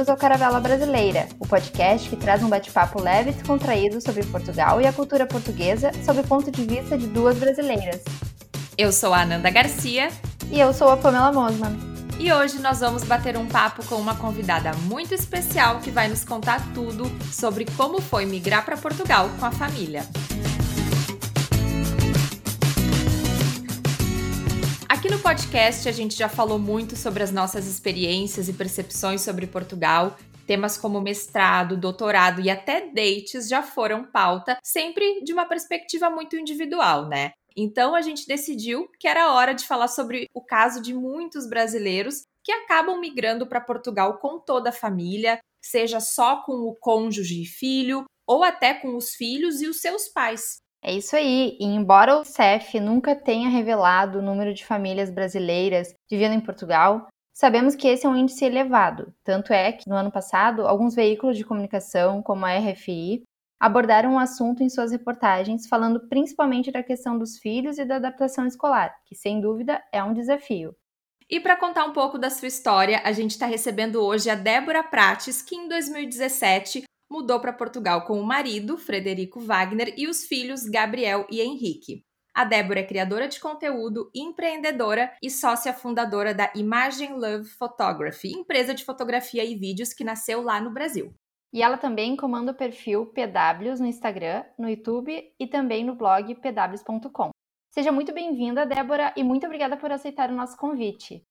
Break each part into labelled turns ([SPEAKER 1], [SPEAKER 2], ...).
[SPEAKER 1] Bem-vindos ao Caravela Brasileira, o podcast que traz um bate-papo leve e descontraído sobre Portugal e a cultura portuguesa sob o ponto de vista de duas brasileiras.
[SPEAKER 2] Eu sou a Ananda Garcia.
[SPEAKER 1] E eu sou a Pamela Mosman.
[SPEAKER 2] E hoje nós vamos bater um papo com uma convidada muito especial que vai nos contar tudo sobre como foi migrar para Portugal com a família. No podcast a gente já falou muito sobre as nossas experiências e percepções sobre Portugal. Temas como mestrado, doutorado e até dates já foram pauta, sempre de uma perspectiva muito individual, né? Então a gente decidiu que era hora de falar sobre o caso de muitos brasileiros que acabam migrando para Portugal com toda a família, seja só com o cônjuge e filho, ou até com os filhos e os seus pais.
[SPEAKER 1] É isso aí, e embora o CEF nunca tenha revelado o número de famílias brasileiras vivendo em Portugal, sabemos que esse é um índice elevado. Tanto é que, no ano passado, alguns veículos de comunicação, como a RFI, abordaram o assunto em suas reportagens, falando principalmente da questão dos filhos e da adaptação escolar, que sem dúvida é um desafio.
[SPEAKER 2] E para contar um pouco da sua história, a gente está recebendo hoje a Débora Prates, que em 2017 mudou para Portugal com o marido, Frederico Wagner, e os filhos Gabriel e Henrique. A Débora é criadora de conteúdo, empreendedora e sócia fundadora da Imagine Love Photography, empresa de fotografia e vídeos que nasceu lá no Brasil.
[SPEAKER 1] E ela também comanda o perfil PWs no Instagram, no YouTube e também no blog pws.com. Seja muito bem-vinda, Débora, e muito obrigada por aceitar o nosso convite.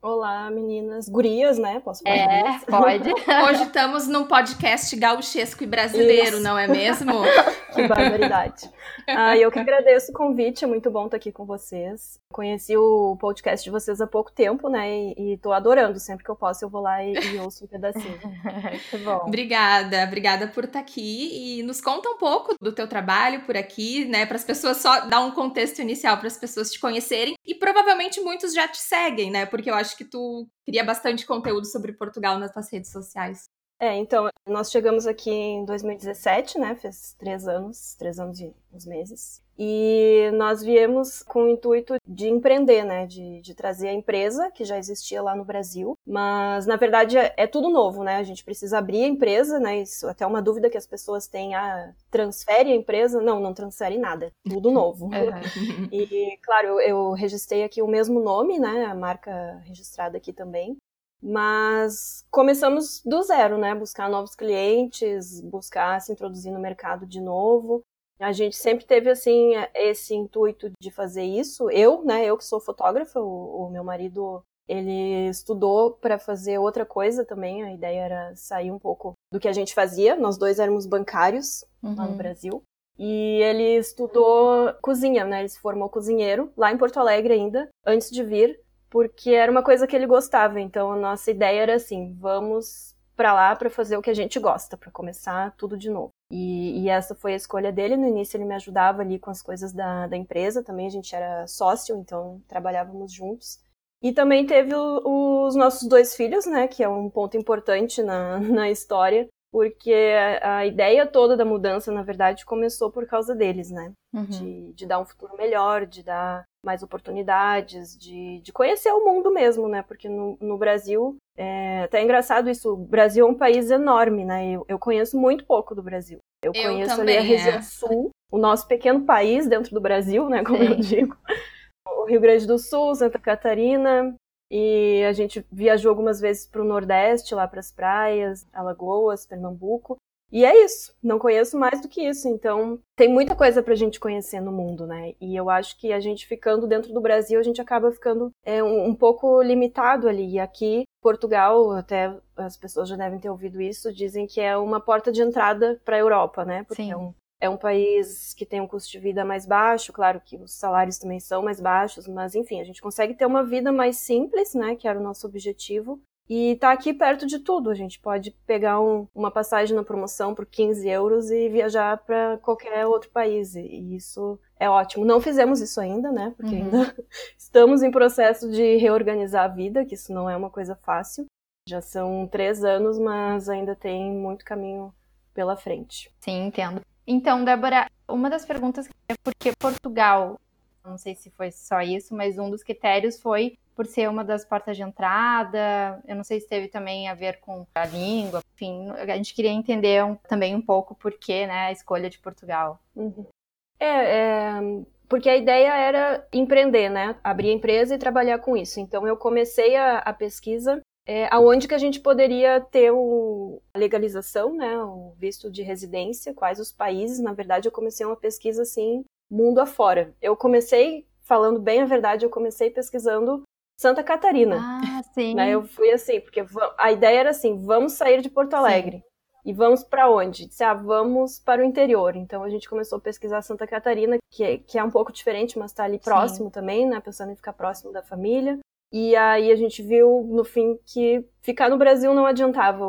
[SPEAKER 3] Olá, meninas, gurias, né? Posso falar?
[SPEAKER 1] É, isso? pode.
[SPEAKER 2] Hoje estamos num podcast gauchesco e brasileiro, isso. não é mesmo?
[SPEAKER 3] que barbaridade. Ah, eu que agradeço o convite, é muito bom estar aqui com vocês. Conheci o podcast de vocês há pouco tempo, né? E, estou adorando. Sempre que eu posso, eu vou lá e, e ouço um pedacinho.
[SPEAKER 1] muito bom.
[SPEAKER 2] Obrigada, obrigada por estar aqui. E nos conta um pouco do teu trabalho por aqui, né? Para as pessoas só dar um contexto inicial para as pessoas te conhecerem. E provavelmente muitos já te seguem, né? Porque eu acho que tu cria bastante conteúdo sobre Portugal nas tuas redes sociais.
[SPEAKER 3] É, então, nós chegamos aqui em 2017, né? Fez três anos, três anos e uns meses. E nós viemos com o intuito de empreender, né? De, de trazer a empresa, que já existia lá no Brasil. Mas, na verdade, é, é, tudo novo, né? A gente precisa abrir a empresa, né? Isso até é uma dúvida que as pessoas têm. Ah, transfere a empresa? Não, não transfere nada. Tudo novo. Uhum. E, claro, eu, eu registrei aqui o mesmo nome, né? A marca registrada aqui também. Mas começamos do zero, né? Buscar novos clientes, buscar se introduzir no mercado de novo. A gente sempre teve assim esse intuito de fazer isso. Eu, né? Eu que sou fotógrafa, o, o meu marido ele estudou para fazer outra coisa também. A ideia era sair um pouco do que a gente fazia. Nós dois éramos bancários uhum. lá no uhum. Brasil. E ele estudou cozinha, né? Ele se formou cozinheiro lá em Porto Alegre ainda, antes de vir porque era uma coisa que ele gostava. Então a nossa ideia era assim: vamos para lá para fazer o que a gente gosta, para começar tudo de novo. E, e, essa foi a escolha dele. No início ele me ajudava ali com as coisas da, da empresa, também a gente era sócio, então trabalhávamos juntos. E também teve o, os nossos dois filhos, né, que é um ponto importante na, na história. porque a, ideia toda da mudança, na verdade, começou por causa deles, né? Uhum. De, de, dar um futuro melhor, de dar mais oportunidades, de, de conhecer o mundo mesmo, né? Porque no, no Brasil, é até é engraçado isso, o Brasil é um país enorme, né? Eu, eu conheço muito pouco do Brasil. Eu, eu conheço também, ali a região é. sul, o nosso pequeno país dentro do Brasil, né? Como Sim. eu digo. O Rio Grande do Sul, Santa Catarina, e a gente viajou algumas vezes para o Nordeste, lá para as praias, Alagoas, Pernambuco. E é isso, não conheço mais do que isso. Então, tem muita coisa para a gente conhecer no mundo, né? E eu acho que a gente ficando dentro do Brasil, a gente acaba ficando é, um, um pouco limitado ali. E aqui, Portugal, até as pessoas já devem ter ouvido isso, dizem que é uma porta de entrada para a Europa, né? Porque Sim. é um é um país que tem um custo de vida mais baixo, claro que os salários também são mais baixos, mas enfim, a gente consegue ter uma vida mais simples, né, que era o nosso objetivo, e tá aqui perto de tudo. A gente pode pegar um, uma passagem na promoção por 15 euros e viajar para qualquer outro país. E isso é ótimo. Não fizemos isso ainda, né? Porque uhum. ainda estamos em processo de reorganizar a vida, que isso não é uma coisa fácil. Já são três anos, mas ainda tem muito caminho pela frente.
[SPEAKER 1] Sim, entendo. Então, Débora, uma das perguntas é por que Portugal? Não sei se foi só isso, mas um dos critérios foi por ser uma das portas de entrada. Eu não sei se teve também a ver com a língua. Enfim, a gente queria entender um, também um pouco por que né, a escolha de Portugal.
[SPEAKER 3] Uhum. É, é, porque a ideia era empreender, né? Abrir a empresa e trabalhar com isso. Então eu comecei a, a pesquisa é, aonde que a gente poderia ter o, a legalização, né, o visto de residência, quais os países. Na verdade, eu comecei uma pesquisa assim, mundo afora. Eu comecei, falando bem a verdade, eu comecei pesquisando Santa Catarina.
[SPEAKER 1] Ah, sim.
[SPEAKER 3] Né, eu fui assim, porque a ideia era assim, vamos sair de Porto Alegre. Sim. E vamos para onde? Disse, ah, vamos para o interior. Então a gente começou a pesquisar Santa Catarina, que é, que é um pouco diferente, mas está ali próximo Sim. também, né? Pensando em ficar próximo da família. E aí a gente viu no fim que ficar no Brasil não adiantava.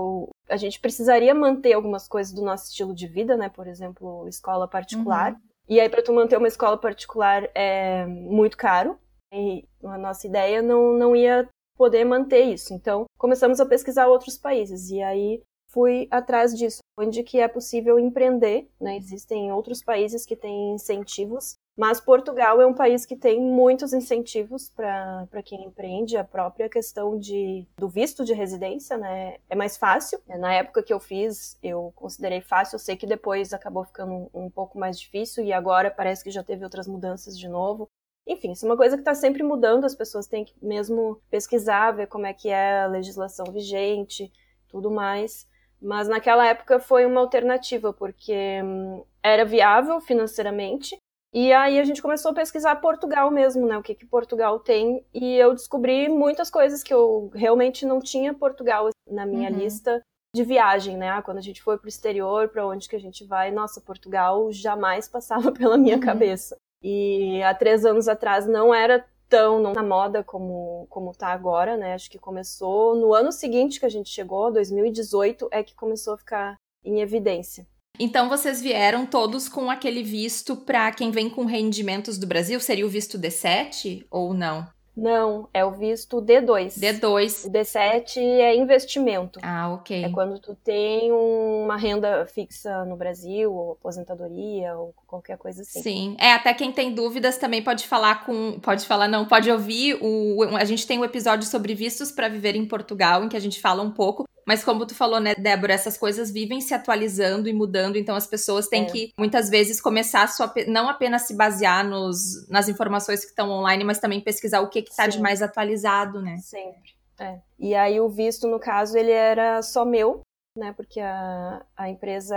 [SPEAKER 3] A gente precisaria manter algumas coisas do nosso estilo de vida, né? Por exemplo, escola particular. Uhum. E aí para tu manter uma escola particular é muito caro. E a nossa ideia não, não ia poder manter isso. Então começamos a pesquisar outros países. E aí fui atrás disso, onde que é possível empreender, né? Existem outros países que têm incentivos mas Portugal é um país que tem muitos incentivos para quem empreende, a própria questão de, do visto de residência, né? É mais fácil. Na época que eu fiz, eu considerei fácil, eu sei que depois acabou ficando um, um pouco mais difícil e agora parece que já teve outras mudanças de novo. Enfim, isso é uma coisa que está sempre mudando, as pessoas têm que mesmo pesquisar, ver como é que é a legislação vigente, tudo mais. Mas naquela época foi uma alternativa, porque hum, era viável financeiramente, e aí a gente começou a pesquisar Portugal mesmo, né? O que, que Portugal tem. E eu descobri muitas coisas que eu realmente não tinha Portugal na minha uhum. lista de viagem, né? Ah, quando a gente foi para o exterior, para onde que a gente vai, nossa, Portugal jamais passava pela minha uhum. cabeça. E há três anos atrás não era tão na moda como como tá agora, né? Acho que começou no ano seguinte que a gente chegou, 2018, é que começou a ficar em evidência.
[SPEAKER 2] Então vocês vieram todos com aquele visto para quem vem com rendimentos do Brasil? Seria o visto D7 ou não?
[SPEAKER 3] Não, é o visto D2.
[SPEAKER 2] D2.
[SPEAKER 3] O D7 é investimento.
[SPEAKER 2] Ah, ok.
[SPEAKER 3] É quando tu tem uma renda fixa no Brasil, ou aposentadoria, ou qualquer coisa assim.
[SPEAKER 2] Sim. É, até quem tem dúvidas também pode falar com. Pode falar, não, pode ouvir. O, a gente tem um episódio sobre vistos para viver em Portugal, em que a gente fala um pouco. Mas como tu falou, né, Débora, essas coisas vivem se atualizando e mudando, então as pessoas têm é. que muitas vezes começar a sua, não apenas se basear nos, nas informações que estão online, mas também pesquisar o que está de mais atualizado, né?
[SPEAKER 3] Sempre. É. E aí o visto, no caso, ele era só meu, né? Porque a, a empresa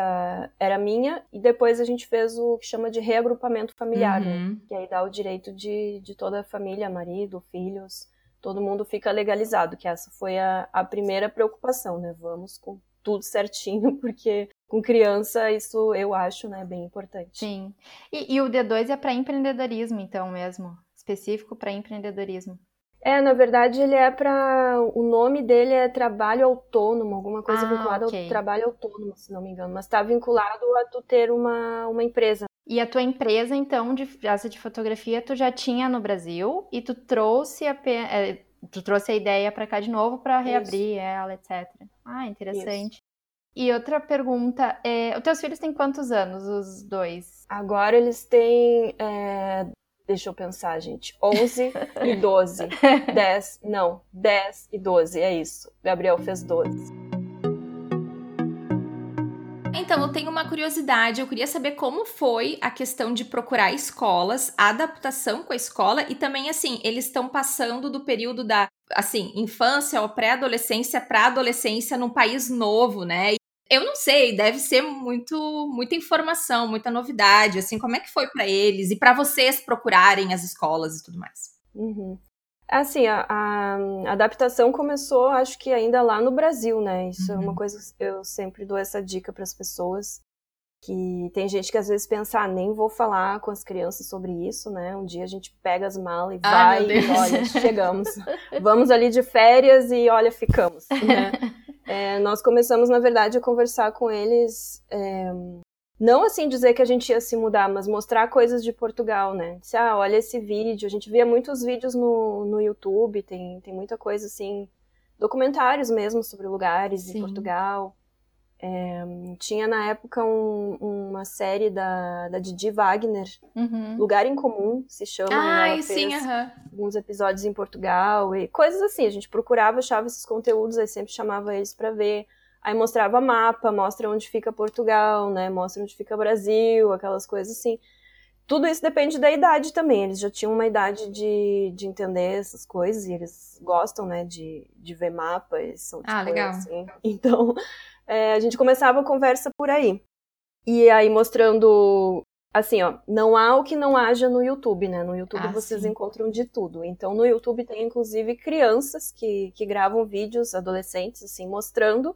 [SPEAKER 3] era minha, e depois a gente fez o que chama de reagrupamento familiar, né? uhum. né? Que aí dá o direito de, de toda a família, marido, filhos, todo mundo fica legalizado, que essa foi a, a primeira preocupação, né? Vamos com tudo certinho, porque com criança isso eu acho, né, bem importante.
[SPEAKER 1] Sim. E, e o D2 é para empreendedorismo, então mesmo, específico para empreendedorismo.
[SPEAKER 3] É, na verdade ele é para o nome dele é trabalho autônomo, alguma coisa ah, vinculada okay. ao trabalho autônomo, se não me engano, mas está vinculado a tu ter uma, uma empresa.
[SPEAKER 1] E a tua empresa, então, de asa de fotografia, tu já tinha no Brasil e tu trouxe a, é, tu trouxe a ideia para cá de novo para reabrir Isso. ela, etc. Ah, interessante. Isso. E outra pergunta, é, os teus filhos têm quantos anos, os dois?
[SPEAKER 3] Agora eles têm, é, deixa eu pensar, gente, 11 e 12. 10, não, 10 e 12, é isso. Gabriel fez 12.
[SPEAKER 2] Então, eu tenho uma curiosidade. Eu queria saber como foi a questão de procurar escolas, a adaptação com a escola e também, assim, eles estão passando do período da, assim, infância ou pré-adolescência para adolescência num país novo, né? Eu não sei, deve ser muito, muita informação, muita novidade. Assim, como é que foi para eles e para vocês procurarem as escolas e tudo mais?
[SPEAKER 3] Uhum. Assim, a, a, adaptação começou, acho que ainda lá no Brasil, né? Isso uhum. é uma uhum. coisa que eu sempre dou essa dica para as pessoas. Que tem gente que às vezes pensa, ah, nem vou falar com as crianças sobre isso, né? Um dia a gente pega as malas e vai, e olha, chegamos. Vamos ali de férias e olha, ficamos. Né? É, nós começamos, na verdade, a conversar com eles é, não assim dizer que a gente ia se mudar, mas mostrar coisas de Portugal, né? Disse, ah, olha esse vídeo. A gente via muitos vídeos no, no YouTube, tem, tem muita coisa assim, documentários mesmo sobre lugares Sim. em Portugal. É, tinha na época um, uma série da, da Didi Wagner, uhum. Lugar em Comum, se chama.
[SPEAKER 2] Ah, ela sim, uhum.
[SPEAKER 3] alguns episódios em Portugal e coisas assim. A gente procurava, achava esses conteúdos, aí sempre chamava eles para ver. Aí mostrava mapa, mostra onde fica Portugal, né? Mostra onde fica Brasil, aquelas coisas assim. Tudo isso depende da idade também. Eles já tinham uma idade de, de entender essas coisas e eles gostam, né, de, de ver mapa. Eles são,
[SPEAKER 2] tipo, ah, legal.
[SPEAKER 3] Assim. Então, é, a gente começava a conversa por aí. E aí mostrando assim, ó, não há o que não haja no YouTube, né? No YouTube ah, vocês sim. encontram de tudo. Então, no YouTube tem inclusive crianças que, que gravam vídeos, adolescentes, assim, mostrando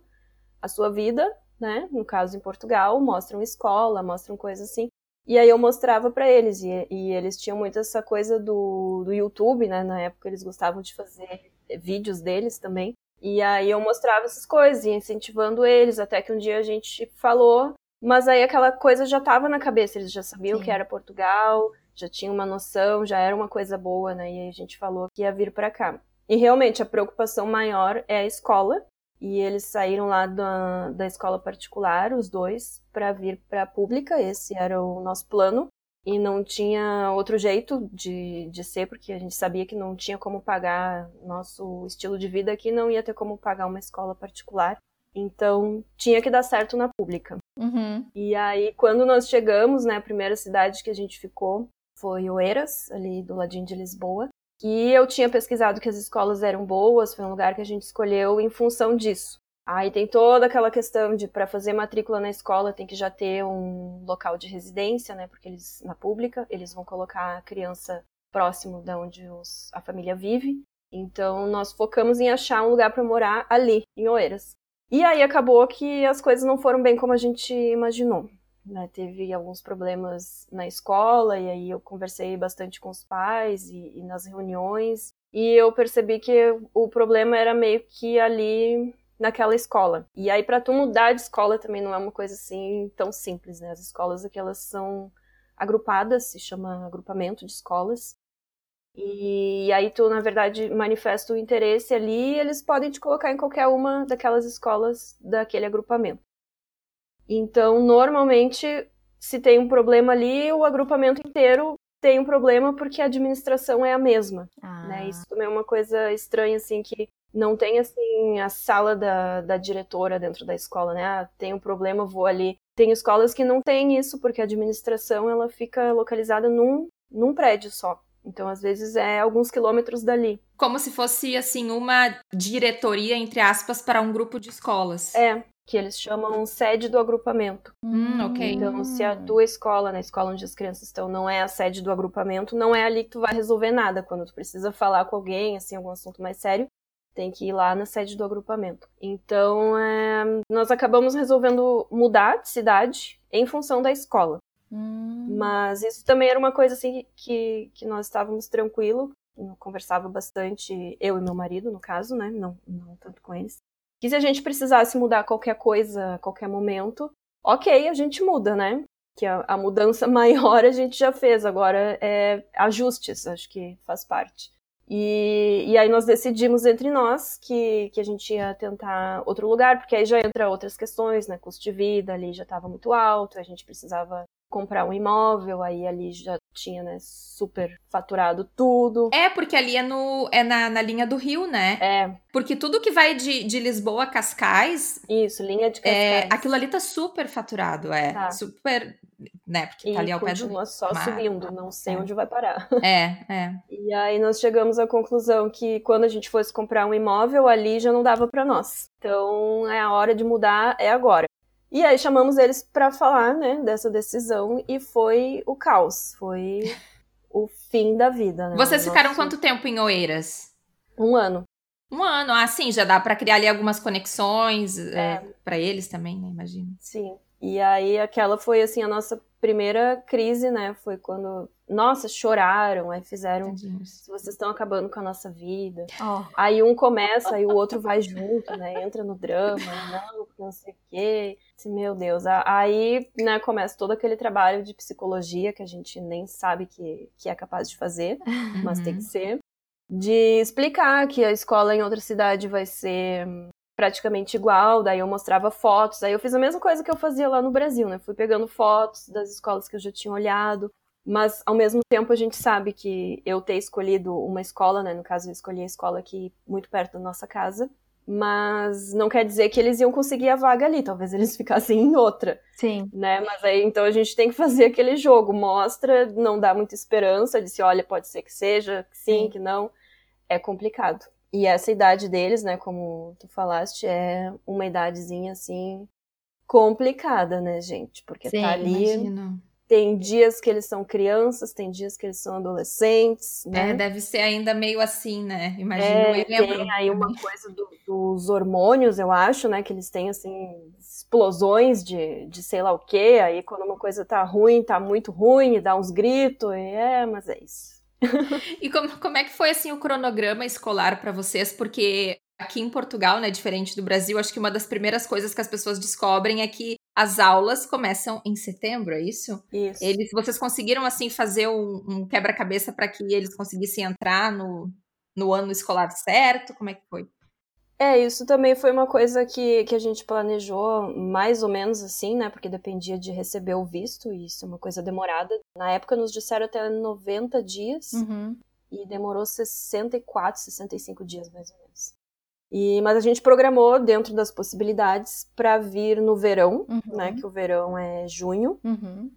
[SPEAKER 3] a sua vida, né? No caso em Portugal, mostram escola, mostram coisas assim. E aí eu mostrava para eles, e, e, eles tinham muito essa coisa do, do YouTube, né? Na época eles gostavam de fazer vídeos deles também. E aí eu mostrava essas coisas, e incentivando eles, até que um dia a gente falou, mas aí aquela coisa já estava na cabeça, eles já sabiam Sim. que era Portugal, já tinham uma noção, já era uma coisa boa, né? E aí a gente falou que ia vir para cá. E realmente a preocupação maior é a escola, e eles saíram lá da, da escola particular, os dois, para vir para a pública. Esse era o nosso plano. E não tinha outro jeito de, de ser, porque a gente sabia que não tinha como pagar nosso estilo de vida aqui, não ia ter como pagar uma escola particular. Então, tinha que dar certo na pública.
[SPEAKER 1] Uhum.
[SPEAKER 3] E aí, quando nós chegamos, né, a primeira cidade que a gente ficou foi Oeiras, ali do ladinho de Lisboa que eu tinha pesquisado que as escolas eram boas, foi um lugar que a gente escolheu em função disso. Aí tem toda aquela questão de para fazer matrícula na escola tem que já ter um local de residência, né? Porque eles na pública eles vão colocar a criança próximo da onde os, a família vive. Então nós focamos em achar um lugar para morar ali em Oeiras. E aí acabou que as coisas não foram bem como a gente imaginou né, teve alguns problemas na escola, e aí eu conversei bastante com os pais e, e nas reuniões, e eu percebi que o problema era meio que ali naquela escola. E aí para tu mudar de escola também não é uma coisa assim tão simples, né? As escolas aqui elas são agrupadas, se chama agrupamento de escolas. E aí tu, na verdade, manifesta o interesse ali, e eles podem te colocar em qualquer uma daquelas escolas daquele agrupamento. Então, normalmente, se tem um problema ali, o agrupamento inteiro tem um problema porque a administração é a mesma, ah. né? Isso também é uma coisa estranha, assim, que não tem, assim, a sala da, da diretora dentro da escola, né? Ah, tem um problema, vou ali. Tem escolas que não tem isso, porque a administração, ela fica localizada num, num prédio só. Então, às vezes, é alguns quilômetros dali.
[SPEAKER 2] Como se fosse, assim, uma diretoria, entre aspas, para um grupo de escolas.
[SPEAKER 3] É, que eles chamam sede do agrupamento.
[SPEAKER 2] Hum, ok.
[SPEAKER 3] Então, se a tua escola, na escola onde as crianças estão, não é a sede do agrupamento, não é ali que tu vai resolver nada. Quando tu precisa falar com alguém, assim, algum assunto mais sério, tem que ir lá na sede do agrupamento. Então, é, nós acabamos resolvendo mudar de cidade em função da escola.
[SPEAKER 1] Hum.
[SPEAKER 3] Mas isso também era uma coisa assim que, que nós estávamos tranquilo, conversava bastante, eu e meu marido, no caso, né? Não, não tanto com eles que se a gente precisasse mudar qualquer coisa a qualquer momento, ok, a gente muda, né? Que a, a mudança maior a gente já fez, agora é ajustes, acho que faz parte. E, e aí nós decidimos entre nós que, que a gente ia tentar outro lugar, porque aí já entra outras questões, né? Custo de vida ali já estava muito alto, a gente precisava comprar um imóvel, aí ali já tinha, né, super faturado tudo.
[SPEAKER 2] É, porque ali é, no, é na, na linha do Rio, né?
[SPEAKER 3] É.
[SPEAKER 2] Porque tudo que vai de, de Lisboa a Cascais.
[SPEAKER 3] Isso, linha de Cascais.
[SPEAKER 2] É, aquilo ali tá super faturado, é. Tá. Super. Né? Porque tá ali ao pé do.
[SPEAKER 3] Continua só Mar... subindo, não sei é. onde vai parar.
[SPEAKER 2] É, é.
[SPEAKER 3] E aí nós chegamos à conclusão que quando a gente fosse comprar um imóvel, ali já não dava para nós. Então é a hora de mudar, é agora. E aí chamamos eles para falar, né, dessa decisão e foi o caos, foi o fim da vida, né?
[SPEAKER 2] Vocês ficaram Nosso... quanto tempo em Oeiras?
[SPEAKER 3] Um ano.
[SPEAKER 2] Um ano, ah, sim, já dá para criar ali algumas conexões é. é para eles também, né, imagino.
[SPEAKER 3] Sim. E aí aquela foi assim a nossa primeira crise, né? Foi quando, nossa, choraram, aí fizeram, vocês estão acabando com a nossa vida. Oh. Aí um começa, aí o outro vai junto, né? Entra no drama, não, não sei o quê. Meu Deus, aí, né, começa todo aquele trabalho de psicologia que a gente nem sabe que, que é capaz de fazer, mas tem que uhum. ser. De explicar que a escola em outra cidade vai ser praticamente igual, daí eu mostrava fotos, aí eu fiz a mesma coisa que eu fazia lá no Brasil, né? Fui pegando fotos das escolas que eu já tinha olhado, mas ao mesmo tempo a gente sabe que eu ter escolhido uma escola, né? No caso, eu escolhi a escola aqui muito perto da nossa casa, mas não quer dizer que eles iam conseguir a vaga ali, talvez eles ficassem em outra.
[SPEAKER 1] Sim.
[SPEAKER 3] Né? Mas aí então a gente tem que fazer aquele jogo, mostra, não dá muita esperança, disse, olha, pode ser que seja, que sim, sim. que não. É complicado. E essa idade deles, né, como tu falaste, é uma idadezinha assim complicada, né, gente? Porque
[SPEAKER 2] Sim,
[SPEAKER 3] tá ali.
[SPEAKER 2] Imagino.
[SPEAKER 3] Tem dias que eles são crianças, tem dias que eles são adolescentes, né?
[SPEAKER 2] É, deve ser ainda meio assim, né? Imagino.
[SPEAKER 3] É, tem aí uma coisa do, dos hormônios, eu acho, né? Que eles têm, assim, explosões de, de sei lá o quê. Aí quando uma coisa tá ruim, tá muito ruim, e dá uns gritos, e é, mas é isso.
[SPEAKER 2] e como, como é que foi assim o cronograma escolar para vocês? Porque aqui em Portugal, né, diferente do Brasil, acho que uma das primeiras coisas que as pessoas descobrem é que as aulas começam em setembro, é isso?
[SPEAKER 3] Isso.
[SPEAKER 2] Eles, vocês conseguiram assim fazer um, um quebra-cabeça para que eles conseguissem entrar no, no ano escolar certo? Como é que foi?
[SPEAKER 3] É, isso também foi uma coisa que, que a gente planejou mais ou menos assim, né? Porque dependia de receber o visto, e isso é uma coisa demorada. Na época nos disseram até 90 dias,
[SPEAKER 1] uhum.
[SPEAKER 3] e demorou 64, 65 dias mais ou menos. E, mas a gente programou dentro das possibilidades para vir no verão, uhum. né? Que o verão é junho,
[SPEAKER 1] uhum.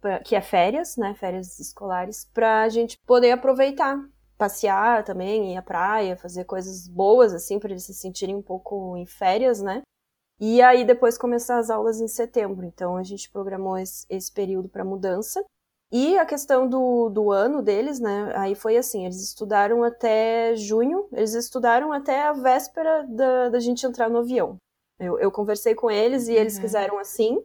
[SPEAKER 3] pra, que é férias, né? Férias escolares, para a gente poder aproveitar passear também, ir à praia, fazer coisas boas, assim, para eles se sentirem um pouco em férias, né? E aí depois começar as aulas em setembro. Então a gente programou esse, esse período para mudança. E a questão do, do ano deles, né? Aí foi assim: eles estudaram até junho, eles estudaram até a véspera da, da gente entrar no avião. Eu, eu conversei com eles e eles uhum. quiseram assim.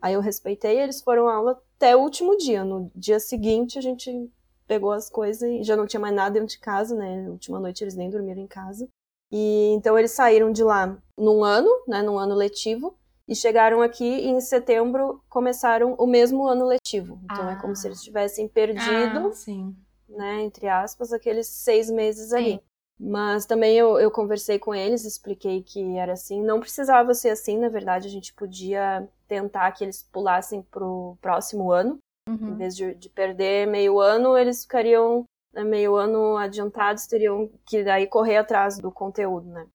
[SPEAKER 3] Aí eu respeitei, eles foram à aula até o último dia. No dia seguinte a gente pegou as coisas e já não tinha mais nada dentro de casa, né? Na última noite eles nem dormiram em casa. E então eles saíram de lá num ano, né, num ano letivo, e chegaram aqui e em setembro começaram o mesmo ano letivo. Então ah. é como se eles tivessem perdido,
[SPEAKER 2] ah,
[SPEAKER 3] né, entre aspas, aqueles seis meses ali. Mas também eu, eu conversei com eles, expliquei que era assim. Não precisava ser assim, na verdade, a gente podia tentar que eles pulassem pro próximo ano.
[SPEAKER 1] Uhum.
[SPEAKER 3] Em vez de, de, perder meio ano, eles ficariam né, meio ano adiantados, teriam que daí correr atrás do conteúdo, né?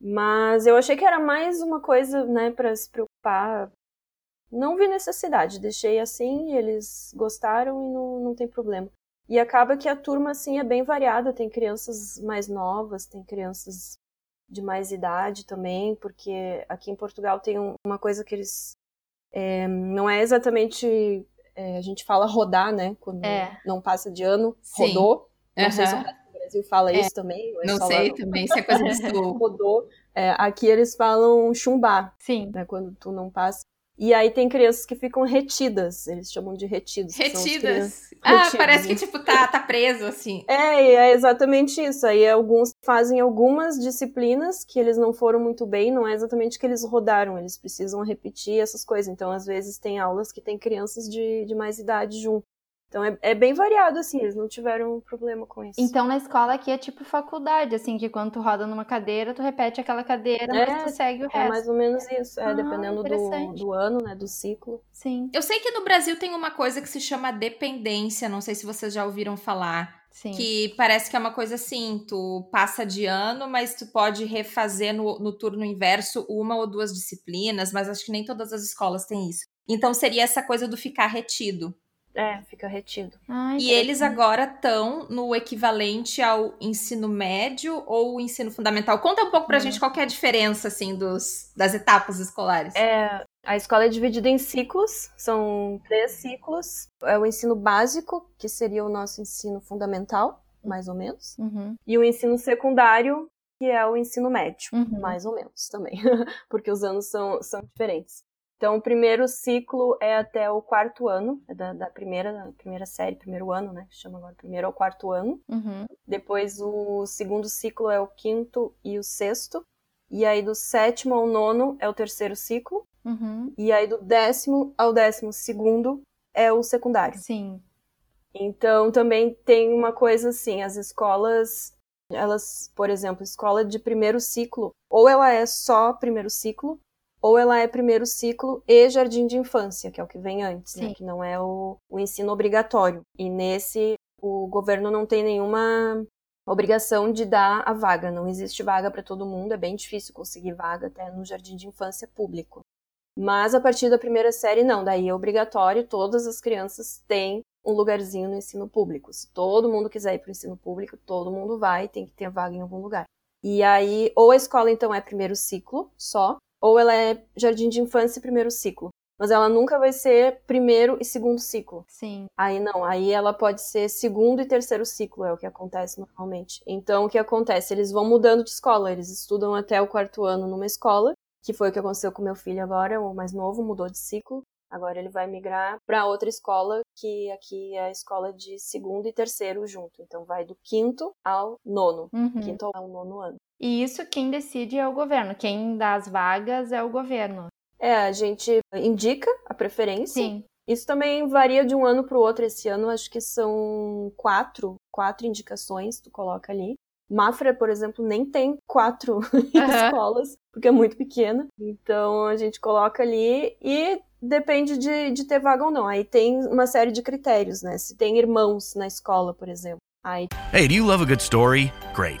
[SPEAKER 3] Mas eu achei que era mais uma coisa, né, para se preocupar. Não vi necessidade, deixei assim, eles gostaram e não, não tem problema. E acaba que a turma, assim, é bem variada, tem crianças mais novas, tem crianças de mais idade também, porque aqui em Portugal tem uma coisa que eles. É, não é exatamente é, a gente fala rodar, né? Quando
[SPEAKER 1] é.
[SPEAKER 3] não passa de ano, Sim. rodou. Não
[SPEAKER 2] uhum.
[SPEAKER 3] sei se o Brasil fala é. isso também.
[SPEAKER 2] É não sei também, se é coisa do sul.
[SPEAKER 3] rodou. É, aqui eles falam chumbar.
[SPEAKER 1] Sim.
[SPEAKER 3] Né, quando tu não passa. E aí tem crianças que ficam retidas, eles chamam de retidos.
[SPEAKER 2] Retidas? Ah, retidos. parece que tipo tá, tá preso assim.
[SPEAKER 3] É, é exatamente isso. Aí alguns fazem algumas disciplinas que eles não foram muito bem, não é exatamente que eles rodaram, eles precisam repetir essas coisas. Então, às vezes tem aulas que tem crianças de, de mais idade junto. Então é, é, bem variado, assim, eles não tiveram problema com isso.
[SPEAKER 1] Então na escola aqui é tipo faculdade, assim, que quando tu roda numa cadeira, tu repete aquela cadeira, é, mas tu segue o resto.
[SPEAKER 3] É mais ou menos isso, é, ah, dependendo do, do ano, né, do ciclo.
[SPEAKER 1] Sim.
[SPEAKER 2] Eu sei que no Brasil tem uma coisa que se chama dependência, não sei se vocês já ouviram falar.
[SPEAKER 1] Sim.
[SPEAKER 2] Que parece que é uma coisa assim, tu passa de ano, mas tu pode refazer no, no turno inverso uma ou duas disciplinas, mas acho que nem todas as escolas têm isso. Então seria essa coisa do ficar retido.
[SPEAKER 3] É, fica retido.
[SPEAKER 1] Ai,
[SPEAKER 2] e eles agora estão no equivalente ao ensino médio ou o ensino fundamental. Conta um pouco pra hum. gente qual é a diferença, assim, dos, das etapas escolares.
[SPEAKER 3] É, a escola é dividida em ciclos, são três ciclos. É o ensino básico, que seria o nosso ensino fundamental, mais ou menos.
[SPEAKER 1] Uhum.
[SPEAKER 3] E o ensino secundário, que é o ensino médio,
[SPEAKER 1] uhum.
[SPEAKER 3] mais ou menos também, porque os anos são, são diferentes. Então, o primeiro ciclo é até o quarto ano, é da, da primeira, da primeira série, primeiro ano, né? Que chama agora primeiro ao quarto ano.
[SPEAKER 1] Uhum.
[SPEAKER 3] Depois, o segundo ciclo é o quinto e o sexto. E aí, do sétimo ao nono é o terceiro ciclo.
[SPEAKER 1] Uhum.
[SPEAKER 3] E aí, do décimo ao décimo segundo é o secundário.
[SPEAKER 1] Sim.
[SPEAKER 3] Então, também tem uma coisa assim: as escolas, elas, por exemplo, escola de primeiro ciclo, ou ela é só primeiro ciclo, ou ela é primeiro ciclo e jardim de infância, que é o que vem antes, né? que não é o, o ensino obrigatório. E nesse, o governo não tem nenhuma obrigação de dar a vaga, não existe vaga para todo mundo, é bem difícil conseguir vaga até no jardim de infância público. Mas a partir da primeira série, não, daí é obrigatório, todas as crianças têm um lugarzinho no ensino público. Se todo mundo quiser ir para o ensino público, todo mundo vai, tem que ter vaga em algum lugar. E aí, ou a escola então é primeiro ciclo só, ou ela é jardim de infância e primeiro ciclo. Mas ela nunca vai ser primeiro e segundo ciclo.
[SPEAKER 1] Sim.
[SPEAKER 3] Aí não, aí ela pode ser segundo e terceiro ciclo, é o que acontece normalmente. Então o que acontece? Eles vão mudando de escola, eles estudam até o quarto ano numa escola, que foi o que aconteceu com meu filho agora, o mais novo, mudou de ciclo. Agora ele vai migrar para outra escola, que aqui é a escola de segundo e terceiro junto. Então vai do quinto ao nono.
[SPEAKER 1] Uhum.
[SPEAKER 3] Quinto ao nono ano.
[SPEAKER 1] E isso quem decide é o governo. Quem dá as vagas é o governo.
[SPEAKER 3] É, a gente indica a preferência.
[SPEAKER 1] Sim.
[SPEAKER 3] Isso também varia de um ano para o outro. Esse ano acho que são quatro, quatro indicações tu coloca ali. Mafra, por exemplo, nem tem quatro uhum. escolas, porque é muito pequena. Então a gente coloca ali e depende de, de ter vaga ou não. Aí tem uma série de critérios, né? Se tem irmãos na escola, por exemplo. Aí...
[SPEAKER 4] Hey, do you love a good story? Great.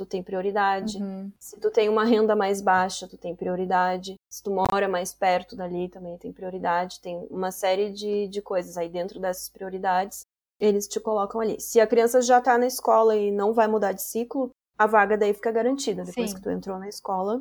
[SPEAKER 3] Tu tem prioridade.
[SPEAKER 1] Uhum.
[SPEAKER 3] Se tu tem uma renda mais baixa, tu tem prioridade. Se tu mora mais perto dali, também tem prioridade. Tem uma série de, de coisas aí dentro dessas prioridades eles te colocam ali. Se a criança já tá na escola e não vai mudar de ciclo, a vaga daí fica garantida. Depois
[SPEAKER 1] Sim.
[SPEAKER 3] que tu entrou na escola,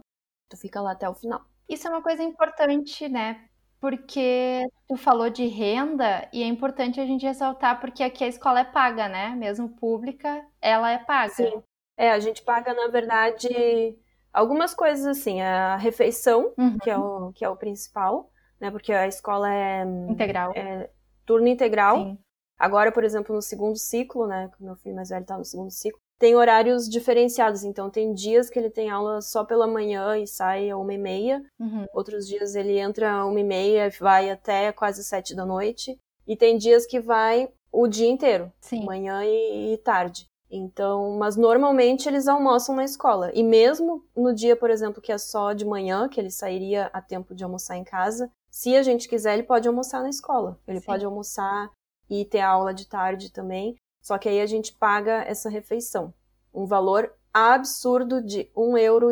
[SPEAKER 3] tu fica lá até o final.
[SPEAKER 1] Isso é uma coisa importante, né? Porque tu falou de renda e é importante a gente ressaltar porque aqui a escola é paga, né? Mesmo pública, ela é paga.
[SPEAKER 3] Sim. É, a gente paga, na verdade, algumas coisas assim, a refeição,
[SPEAKER 1] uhum.
[SPEAKER 3] que, é o, que é o principal, né? Porque a escola é
[SPEAKER 1] integral.
[SPEAKER 3] É turno integral.
[SPEAKER 1] Sim.
[SPEAKER 3] Agora, por exemplo, no segundo ciclo, né, que meu filho mais velho está no segundo ciclo, tem horários diferenciados. Então, tem dias que ele tem aula só pela manhã e sai a uma e meia.
[SPEAKER 1] Uhum.
[SPEAKER 3] Outros dias ele entra a uma e meia e vai até quase sete da noite. E tem dias que vai o dia inteiro,
[SPEAKER 1] Sim.
[SPEAKER 3] manhã e, e tarde. Então, mas normalmente eles almoçam na escola. E mesmo no dia, por exemplo, que é só de manhã, que ele sairia a tempo de almoçar em casa, se a gente quiser, ele pode almoçar na escola. Ele
[SPEAKER 1] Sim.
[SPEAKER 3] pode almoçar e ter aula de tarde também. Só que aí a gente paga essa refeição. Um valor absurdo de 1,64 euro.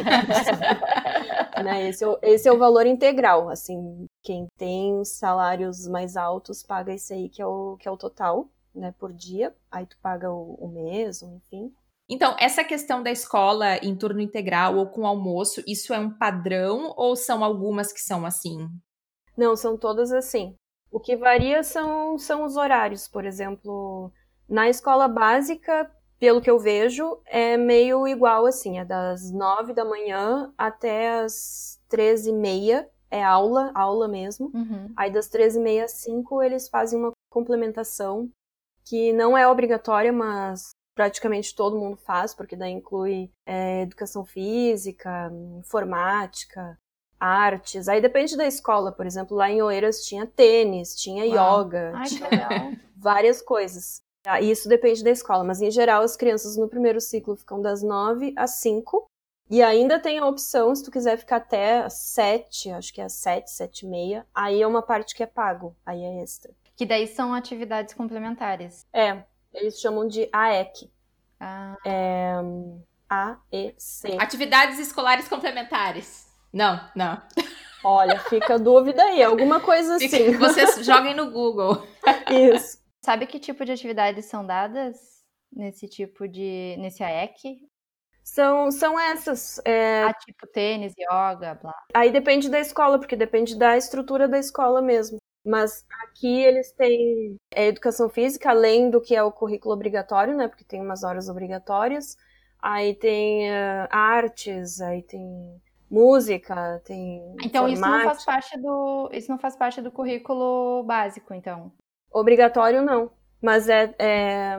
[SPEAKER 3] né? esse, é, esse é o valor integral. Assim, quem tem salários mais altos paga esse aí, que é o, que é o total, né, por dia. Aí tu paga o, o mês, enfim.
[SPEAKER 2] Então, essa questão da escola em turno integral ou com almoço, isso é um padrão ou são algumas que são assim?
[SPEAKER 3] Não, são todas assim. O que varia são, são os horários, por exemplo, na escola básica, pelo que eu vejo, é meio igual assim, é das nove da manhã até as treze e meia, é aula, aula mesmo.
[SPEAKER 1] Uhum.
[SPEAKER 3] Aí das treze e meia às cinco eles fazem uma complementação que não é obrigatória, mas praticamente todo mundo faz, porque daí inclui é, educação física, informática, artes. Aí depende da escola, por exemplo, lá em Oeiras tinha tênis, tinha
[SPEAKER 1] Uau.
[SPEAKER 3] yoga,
[SPEAKER 1] Ai,
[SPEAKER 3] tinha várias coisas. Ah, Isso depende da escola, mas em geral as crianças no primeiro ciclo ficam das 9 às 5. E ainda tem a opção, se tu quiser ficar até às 7, acho que é às 7, 7 e meia, aí é uma parte que é pago, aí é extra.
[SPEAKER 1] Que daí são atividades complementares.
[SPEAKER 3] É, eles chamam de AEC.
[SPEAKER 1] Ah,
[SPEAKER 3] É, AEC.
[SPEAKER 2] Atividades escolares complementares. Não, não.
[SPEAKER 3] Olha, fica a dúvida aí, alguma coisa
[SPEAKER 2] Fica-
[SPEAKER 3] assim.
[SPEAKER 2] Vocês joguem no Google.
[SPEAKER 3] Isso.
[SPEAKER 1] sabe que tipo de atividades são dadas nesse tipo de. nesse AEC?
[SPEAKER 3] São, são essas. é,
[SPEAKER 1] Ah, tipo tênis, yoga, blá.
[SPEAKER 3] Aí depende da escola, porque depende da estrutura da escola mesmo. Mas aqui eles têm é, educação física, além do que é o currículo obrigatório, né? Porque tem umas horas obrigatórias. Aí tem eh, artes, aí tem música, tem
[SPEAKER 1] Então isso não faz parte do. Isso não faz parte do currículo básico, então.
[SPEAKER 3] Obrigatório não. Mas é, é-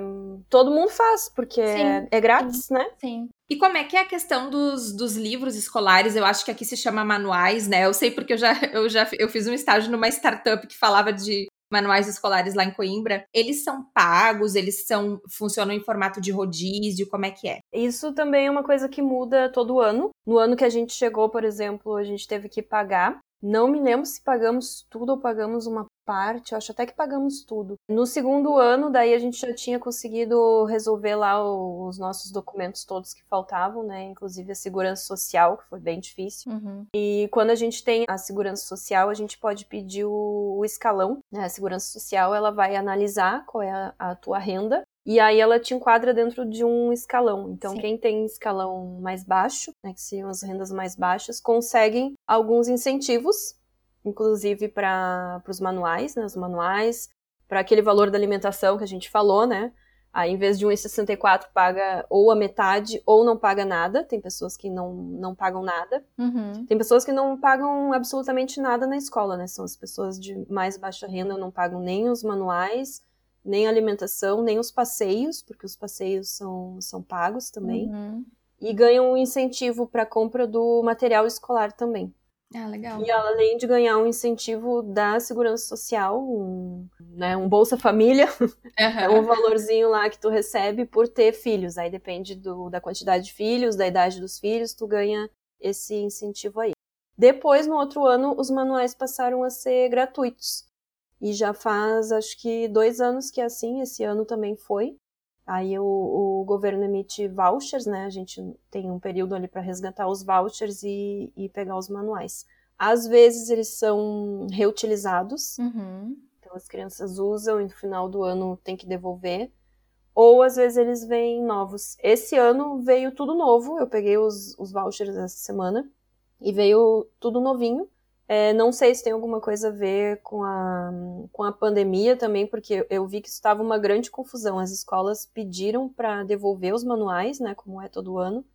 [SPEAKER 3] todo mundo faz, porque é,
[SPEAKER 1] Sim,
[SPEAKER 3] é grátis, né?
[SPEAKER 1] Sim.
[SPEAKER 2] E como é que é a questão dos, dos livros escolares? Eu acho que aqui se chama manuais, né? Eu sei porque eu já, eu já eu fiz um estágio numa startup que falava de manuais escolares lá em Coimbra. Eles são pagos? Eles são funcionam em formato de rodízio? Como é que é?
[SPEAKER 3] Isso também é uma coisa que muda todo ano. No ano que a gente chegou, por exemplo, a gente teve que pagar. Não me lembro se pagamos tudo ou pagamos uma parte, eu acho até que pagamos tudo. No segundo ano, daí a gente já tinha conseguido resolver lá os nossos documentos todos que faltavam, né? Inclusive a segurança social, que foi bem difícil.
[SPEAKER 1] Uhum.
[SPEAKER 3] E quando a gente tem a segurança social, a gente pode pedir o, o escalão. Né? A segurança social ela vai analisar qual é a, a tua renda e aí ela te enquadra dentro de um escalão. Então,
[SPEAKER 1] Sim.
[SPEAKER 3] quem tem escalão mais baixo, né, que seriam as rendas mais baixas, conseguem alguns incentivos, inclusive para os manuais, né, os manuais, para aquele valor da alimentação que a gente falou, né? Aí, em vez de 1,64, paga ou a metade ou não paga nada. Tem pessoas que não, não pagam nada.
[SPEAKER 1] Uhum.
[SPEAKER 3] Tem pessoas que não pagam absolutamente nada na escola, né? São as pessoas de mais baixa renda, não pagam nem os manuais, nem a alimentação, nem os passeios, porque os passeios são, são pagos também.
[SPEAKER 1] Uhum.
[SPEAKER 3] E ganham um incentivo para compra do material escolar também.
[SPEAKER 2] Ah, legal.
[SPEAKER 3] E além de ganhar um incentivo da Segurança Social, um, né, um Bolsa Família, é um valorzinho lá que tu recebe por ter filhos. Aí depende do, da quantidade de filhos, da idade dos filhos, tu ganha esse incentivo aí. Depois, no outro ano, os manuais passaram a ser gratuitos. E já faz, acho que, dois anos que é assim, esse ano também foi. Aí o, o governo emite vouchers, né? A gente tem um período ali para resgatar os vouchers e, e pegar os manuais. Às vezes eles são reutilizados,
[SPEAKER 1] Uhum.
[SPEAKER 3] então as crianças usam e no final do ano tem que devolver. Ou às vezes eles vêm novos. Esse ano veio tudo novo. Eu peguei os, os vouchers essa semana e veio tudo novinho. É, não sei se tem alguma coisa a ver com a, com a pandemia também, porque eu vi que estava uma grande confusão. As escolas pediram para devolver os manuais, né, como é todo ano,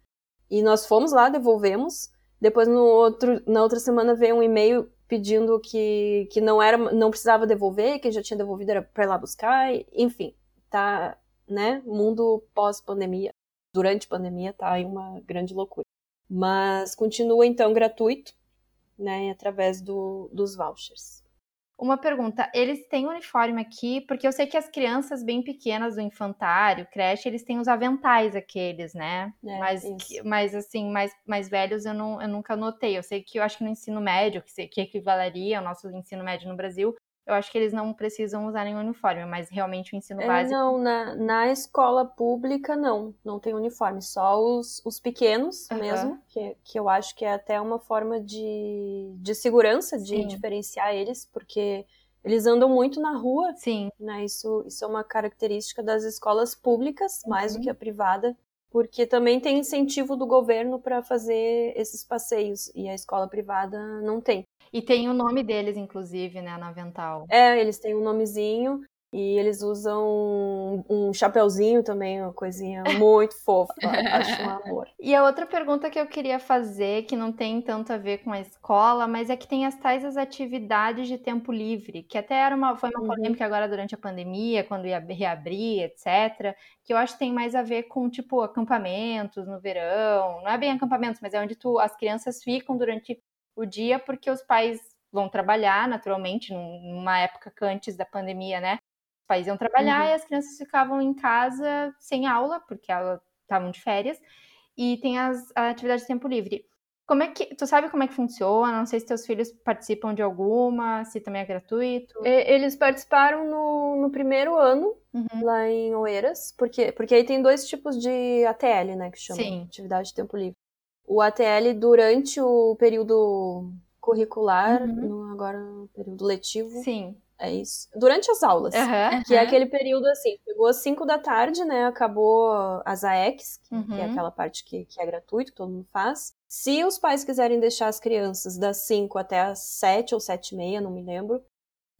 [SPEAKER 3] e nós fomos lá, devolvemos. Depois, no outro, na outra semana, veio um e-mail pedindo que, que não era, não precisava devolver, quem já tinha devolvido era para ir lá buscar, enfim, tá, né, mundo pós-pandemia, durante pandemia, tá aí uma grande loucura. Mas continua, então, gratuito, né, através do, dos vouchers.
[SPEAKER 1] Uma pergunta, eles têm uniforme aqui? Porque eu sei que as crianças bem pequenas do infantário, creche, eles têm os aventais aqueles, né?
[SPEAKER 3] É,
[SPEAKER 1] mas, que- mas assim, mais, mais velhos eu, não, eu nunca notei. Eu sei que eu acho que no ensino médio, que, que equivaleria ao nosso ensino médio no Brasil, eu acho que eles não precisam usar nenhum uniforme, mas realmente o ensino
[SPEAKER 3] É,
[SPEAKER 1] básico.
[SPEAKER 3] não, na, na escola pública não, não tem uniforme, só os, os pequenos mesmo, que, que eu acho que é até uma forma de, de segurança, de
[SPEAKER 1] Sim.
[SPEAKER 3] diferenciar eles, porque eles andam muito na rua,
[SPEAKER 1] Sim,
[SPEAKER 3] né? Isso, isso é uma característica das escolas públicas, mais do
[SPEAKER 1] Uhum.
[SPEAKER 3] que a privada, porque também tem incentivo do governo para fazer esses passeios, e a escola privada não tem.
[SPEAKER 1] E tem o nome deles, inclusive, né, no avental.
[SPEAKER 3] É, eles têm um nomezinho. E eles usam um chapeuzinho também, uma coisinha muito fofa. Acho um amor.
[SPEAKER 1] E a outra pergunta que eu queria fazer, que não tem tanto a ver com a escola, mas é que tem as tais as atividades de tempo livre, que até era uma, foi uma uhum. polêmica agora durante a pandemia, quando ia reabrir, etc. Que eu acho que tem mais a ver com, tipo, acampamentos no verão. Não é bem acampamentos, mas é onde tu, as crianças ficam durante o dia, porque os pais vão trabalhar, naturalmente, numa época que antes da pandemia, né? pais iam trabalhar uhum. e as crianças ficavam em casa sem aula, porque elas estavam de férias, e tem as atividades de tempo livre. Como é que tu sabe como é que funciona? Não sei se teus filhos participam de alguma, se também é gratuito.
[SPEAKER 3] Eles participaram no, no primeiro ano uhum. lá em Oeiras, porque porque aí tem dois tipos de ATL, né, que chama Sim. atividade de tempo livre. O ATL durante o período curricular, uhum. no, agora no período letivo.
[SPEAKER 1] Sim.
[SPEAKER 3] É isso. Durante as aulas. Uhum, que uhum. é aquele período assim, chegou às 5 da tarde, né? Acabou as AEX, que, uhum. que, é uhum. aquela parte que, que é gratuito, que todo mundo faz. Se os pais quiserem deixar as crianças das 5 até as 7 ou 7 e meia, não me lembro,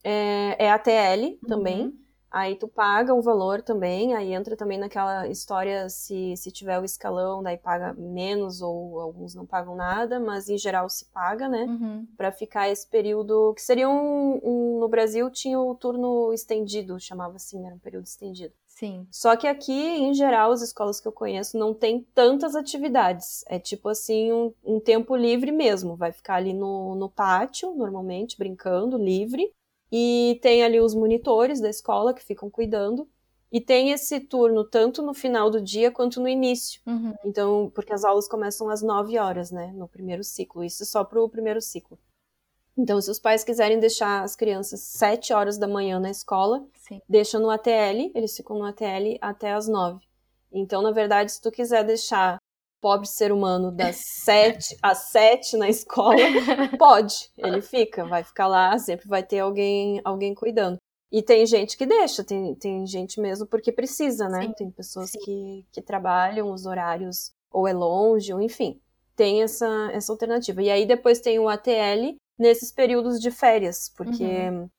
[SPEAKER 3] é, é ATL também. Aí tu paga um valor também, aí entra também naquela história se, se tiver o escalão, daí paga menos ou alguns não pagam nada, mas em geral se paga, né? Uhum. Pra ficar esse período, que seria um, um, No Brasil tinha o turno estendido, chamava assim, era um período estendido.
[SPEAKER 1] Sim.
[SPEAKER 3] Só que aqui, em geral, as escolas que eu conheço não tem tantas atividades. É tipo assim, um, um tempo livre mesmo. Vai ficar ali no, no pátio, normalmente, brincando, livre. E tem ali os monitores da escola que ficam cuidando. E tem esse turno tanto no final do dia quanto no início. Uhum. Então, porque as aulas começam às 9 horas, né? No primeiro ciclo. Isso só para o primeiro ciclo. Então, se os pais quiserem deixar as crianças 7 horas da manhã na escola, Sim. deixam no ATL, eles ficam no ATL até as 9. Então, na verdade, se tu quiser deixar pobre ser humano das sete às sete na escola, pode, ele fica, vai ficar lá, sempre vai ter alguém, alguém cuidando. E tem gente que deixa, tem, tem gente mesmo porque precisa, né? Sim, tem pessoas que, que trabalham os horários ou é longe, ou enfim, tem essa, essa alternativa. E aí depois tem o ATL nesses períodos de férias, porque uhum.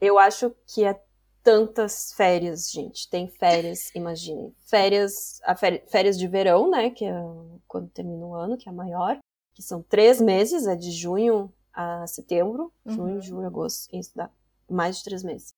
[SPEAKER 3] eu acho que é tantas férias, gente. Tem férias, imagine. Férias, a férias de verão, né? Que é quando termina o ano, que é a maior. Que são três meses, é de junho a setembro. Uhum. Junho, julho, agosto. Isso dá mais de três meses.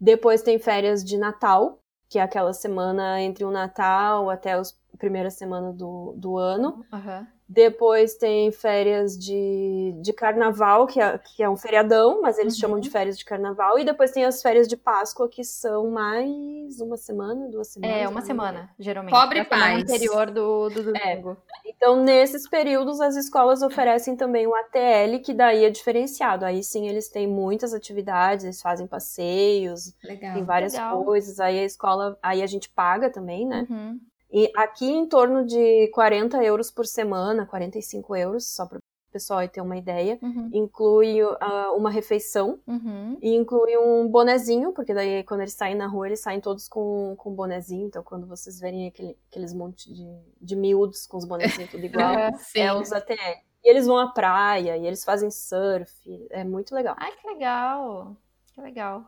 [SPEAKER 3] Depois tem férias de Natal, que é aquela semana entre o Natal até a primeira semana do, do ano. Uhum. Depois tem férias de, de carnaval, que é, que é um feriadão, mas eles uhum. chamam de férias de carnaval. E depois tem as férias de Páscoa, que são mais uma semana, duas semanas.
[SPEAKER 1] É, uma semana, geralmente.
[SPEAKER 2] Pobre paz.
[SPEAKER 1] interior do, do domingo.
[SPEAKER 3] É. Então, nesses períodos, as escolas oferecem também o ATL, que daí é diferenciado. Aí sim, eles têm muitas atividades, eles fazem passeios, Legal. tem várias Legal. coisas. Aí a escola, aí a gente paga também, né? Uhum. E aqui em torno de 40 euros por semana, 45 euros, só para o pessoal ter uma ideia. Uhum. Inclui uh, uma refeição uhum. e inclui um bonezinho, porque daí quando eles saem na rua, eles saem todos com, com bonezinho. Então quando vocês verem aquele, aqueles monte de, de miúdos com os bonezinhos tudo igual, é os ATE. E eles vão à praia, e eles fazem surf, é muito legal.
[SPEAKER 1] Ai, que legal! Que legal.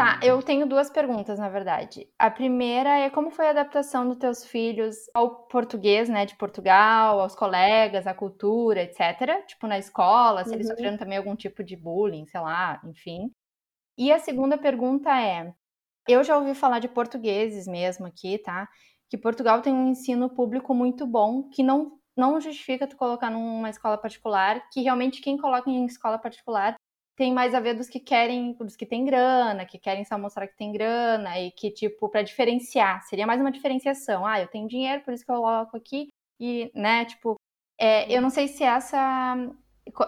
[SPEAKER 1] Tá, eu tenho duas perguntas, na verdade. A primeira é como foi a adaptação dos teus filhos ao português, né, de Portugal, aos colegas, à cultura, etc. Tipo, na escola, se uhum. eles sofreram também algum tipo de bullying, sei lá, enfim. E a segunda pergunta é: eu já ouvi falar de portugueses mesmo aqui, tá? Que Portugal tem um ensino público muito bom, que não, não justifica tu colocar numa escola particular, que realmente quem coloca em escola particular tem mais a ver dos que querem, dos que têm grana, que querem só mostrar que tem grana e que, tipo, para diferenciar, seria mais uma diferenciação. Ah, eu tenho dinheiro, por isso que eu coloco aqui, e, né, tipo, é, eu não sei se essa.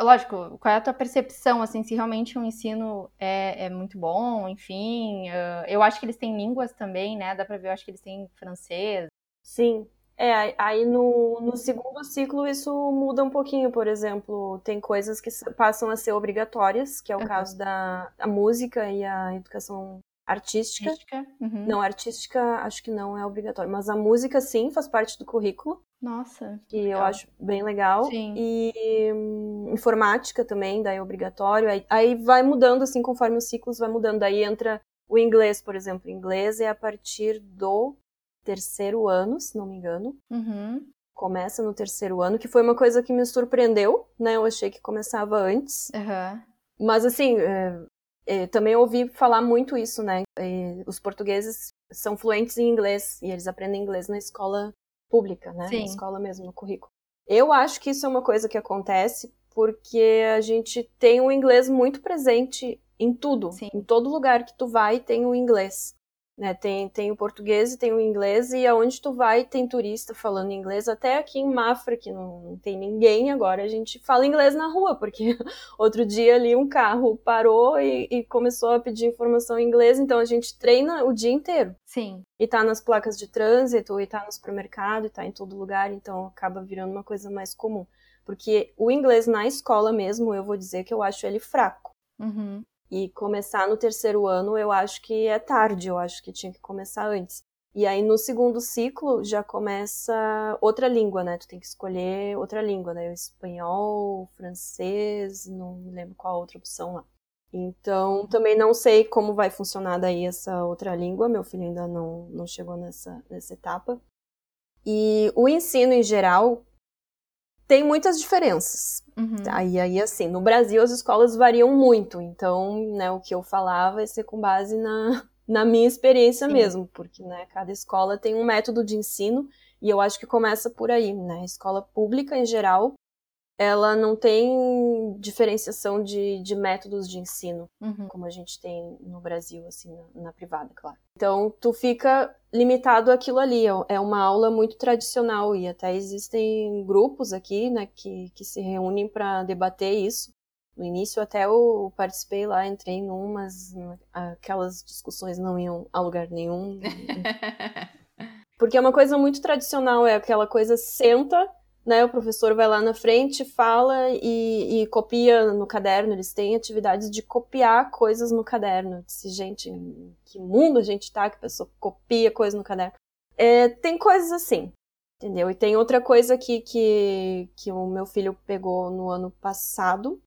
[SPEAKER 1] Lógico, qual é a tua percepção, assim, se realmente o um ensino é, é, muito bom, enfim. eu acho que eles têm línguas também, né? Dá pra ver, eu acho que eles têm francês.
[SPEAKER 3] Sim, é, aí no, no segundo ciclo isso muda um pouquinho, por exemplo, tem coisas que passam a ser obrigatórias, que é o uhum. caso da música e a educação artística. artística? Uhum. Não, artística acho que não é obrigatório, mas a música sim faz parte do currículo.
[SPEAKER 1] Nossa.
[SPEAKER 3] Que legal. eu acho bem legal.
[SPEAKER 1] Sim.
[SPEAKER 3] E hum, informática também, daí é obrigatório. Aí, aí vai mudando, assim, conforme os ciclos vai mudando. Daí entra o inglês, por exemplo. O inglês é a partir do terceiro ano, se não me engano.
[SPEAKER 1] Uhum.
[SPEAKER 3] Começa no terceiro ano, que foi uma coisa que me surpreendeu, né? Eu achei que começava antes.
[SPEAKER 1] Uhum.
[SPEAKER 3] Mas, assim, é, é, também ouvi falar muito isso, né? É, os portugueses são fluentes em inglês e eles aprendem inglês na escola pública, né?
[SPEAKER 1] Sim.
[SPEAKER 3] Na escola mesmo, no currículo. Eu acho que isso é uma coisa que acontece porque a gente tem o inglês muito presente em tudo.
[SPEAKER 1] Sim.
[SPEAKER 3] Em todo lugar que tu vai tem o inglês. Né, tem, tem o português e tem o inglês, e aonde tu vai tem turista falando inglês, até aqui em Mafra, que não, não tem ninguém agora, a gente fala inglês na rua, porque outro dia ali um carro parou e, e, começou a pedir informação em inglês, então a gente treina o dia inteiro.
[SPEAKER 1] Sim.
[SPEAKER 3] E tá nas placas de trânsito, e tá no supermercado, e tá em todo lugar, então acaba virando uma coisa mais comum. Porque o inglês na escola mesmo, eu vou dizer que eu acho ele fraco.
[SPEAKER 1] Uhum.
[SPEAKER 3] E começar no terceiro ano, eu acho que é tarde, eu acho que tinha que começar antes. E aí no segundo ciclo já começa outra língua, né? Tu tem que escolher outra língua, né? Espanhol, francês, não me lembro qual a outra opção lá. Então, também não sei como vai funcionar daí essa outra língua, meu filho ainda não, não chegou nessa, nessa etapa. E o ensino em geral tem muitas diferenças.
[SPEAKER 1] Uhum.
[SPEAKER 3] Aí, aí, assim, no Brasil as escolas variam muito, então, né, o que eu falava vai ser com base na, na minha experiência
[SPEAKER 1] Sim.
[SPEAKER 3] mesmo, porque, né, cada escola tem um método de ensino e eu acho que começa por aí, né, a escola pública em geral ela não tem diferenciação de, de métodos de ensino,
[SPEAKER 1] uhum.
[SPEAKER 3] como a gente tem no Brasil, assim, na, na, privada, claro. Então, tu fica limitado àquilo ali. É, é uma aula muito tradicional e até existem grupos aqui, né, que, que se reúnem para debater isso. No início até eu participei lá, entrei em um, mas aquelas discussões não iam a lugar nenhum. Porque é uma coisa muito tradicional, é aquela coisa senta né, o professor vai lá na frente, fala e, e, copia no caderno. Eles têm atividades de copiar coisas no caderno. Disse, gente, que mundo a gente tá que a pessoa copia coisa no caderno? É, tem coisas assim, entendeu? E tem outra coisa aqui que, que o meu filho pegou no ano passado,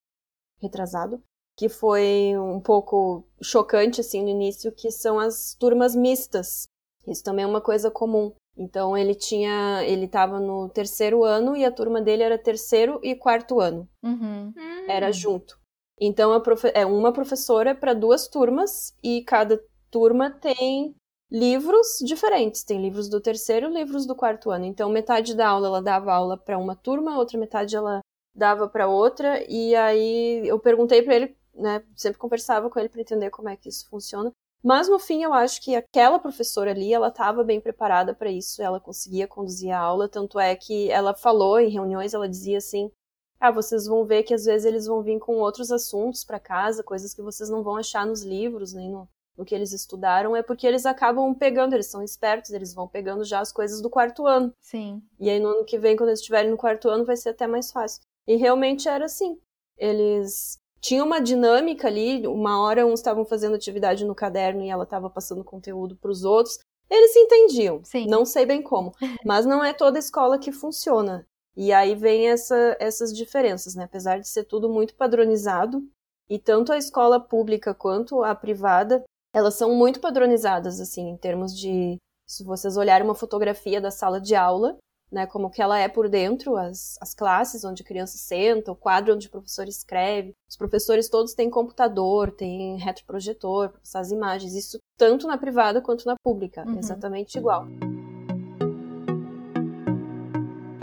[SPEAKER 3] retrasado, que foi um pouco chocante, assim, no início, que são as turmas mistas. Isso também é uma coisa comum. Então ele tinha, ele estava no terceiro ano e a turma dele era terceiro e quarto ano.
[SPEAKER 1] Uhum.
[SPEAKER 3] Era junto. Então profe é uma professora para duas turmas e cada turma tem livros diferentes. Tem livros do terceiro, livros do quarto ano. Então metade da aula ela dava aula para uma turma, outra metade ela dava para outra. E aí eu perguntei para ele, né? Sempre conversava com ele para entender como é que isso funciona. Mas no fim eu acho que aquela professora ali, ela estava bem preparada para isso, ela conseguia conduzir a aula, tanto é que ela falou em reuniões, ela dizia assim: "Ah, vocês vão ver que às vezes eles vão vir com outros assuntos para casa, coisas que vocês não vão achar nos livros, nem no, no que eles estudaram, é porque eles acabam pegando, eles são espertos, eles vão pegando já as coisas do quarto ano.
[SPEAKER 1] Sim.
[SPEAKER 3] E aí no ano que vem, quando eles estiverem no quarto ano, vai ser até mais fácil. E realmente era assim. Eles tinha uma dinâmica ali, uma hora uns estavam fazendo atividade no caderno e ela estava passando conteúdo para os outros. Eles se entendiam,
[SPEAKER 1] Sim.
[SPEAKER 3] não sei bem como, mas não é toda escola que funciona. E aí vem essa, essas diferenças, né? Apesar de ser tudo muito padronizado, e tanto a escola pública quanto a privada, elas são muito padronizadas, assim, em termos de. Se vocês olharem uma fotografia da sala de aula, né, como que ela é por dentro, as, as classes onde a criança senta, o quadro onde o professor escreve. Os professores todos têm computador, têm retroprojetor para passar as imagens. Isso tanto na privada quanto na pública,
[SPEAKER 1] Uhum.
[SPEAKER 3] exatamente igual.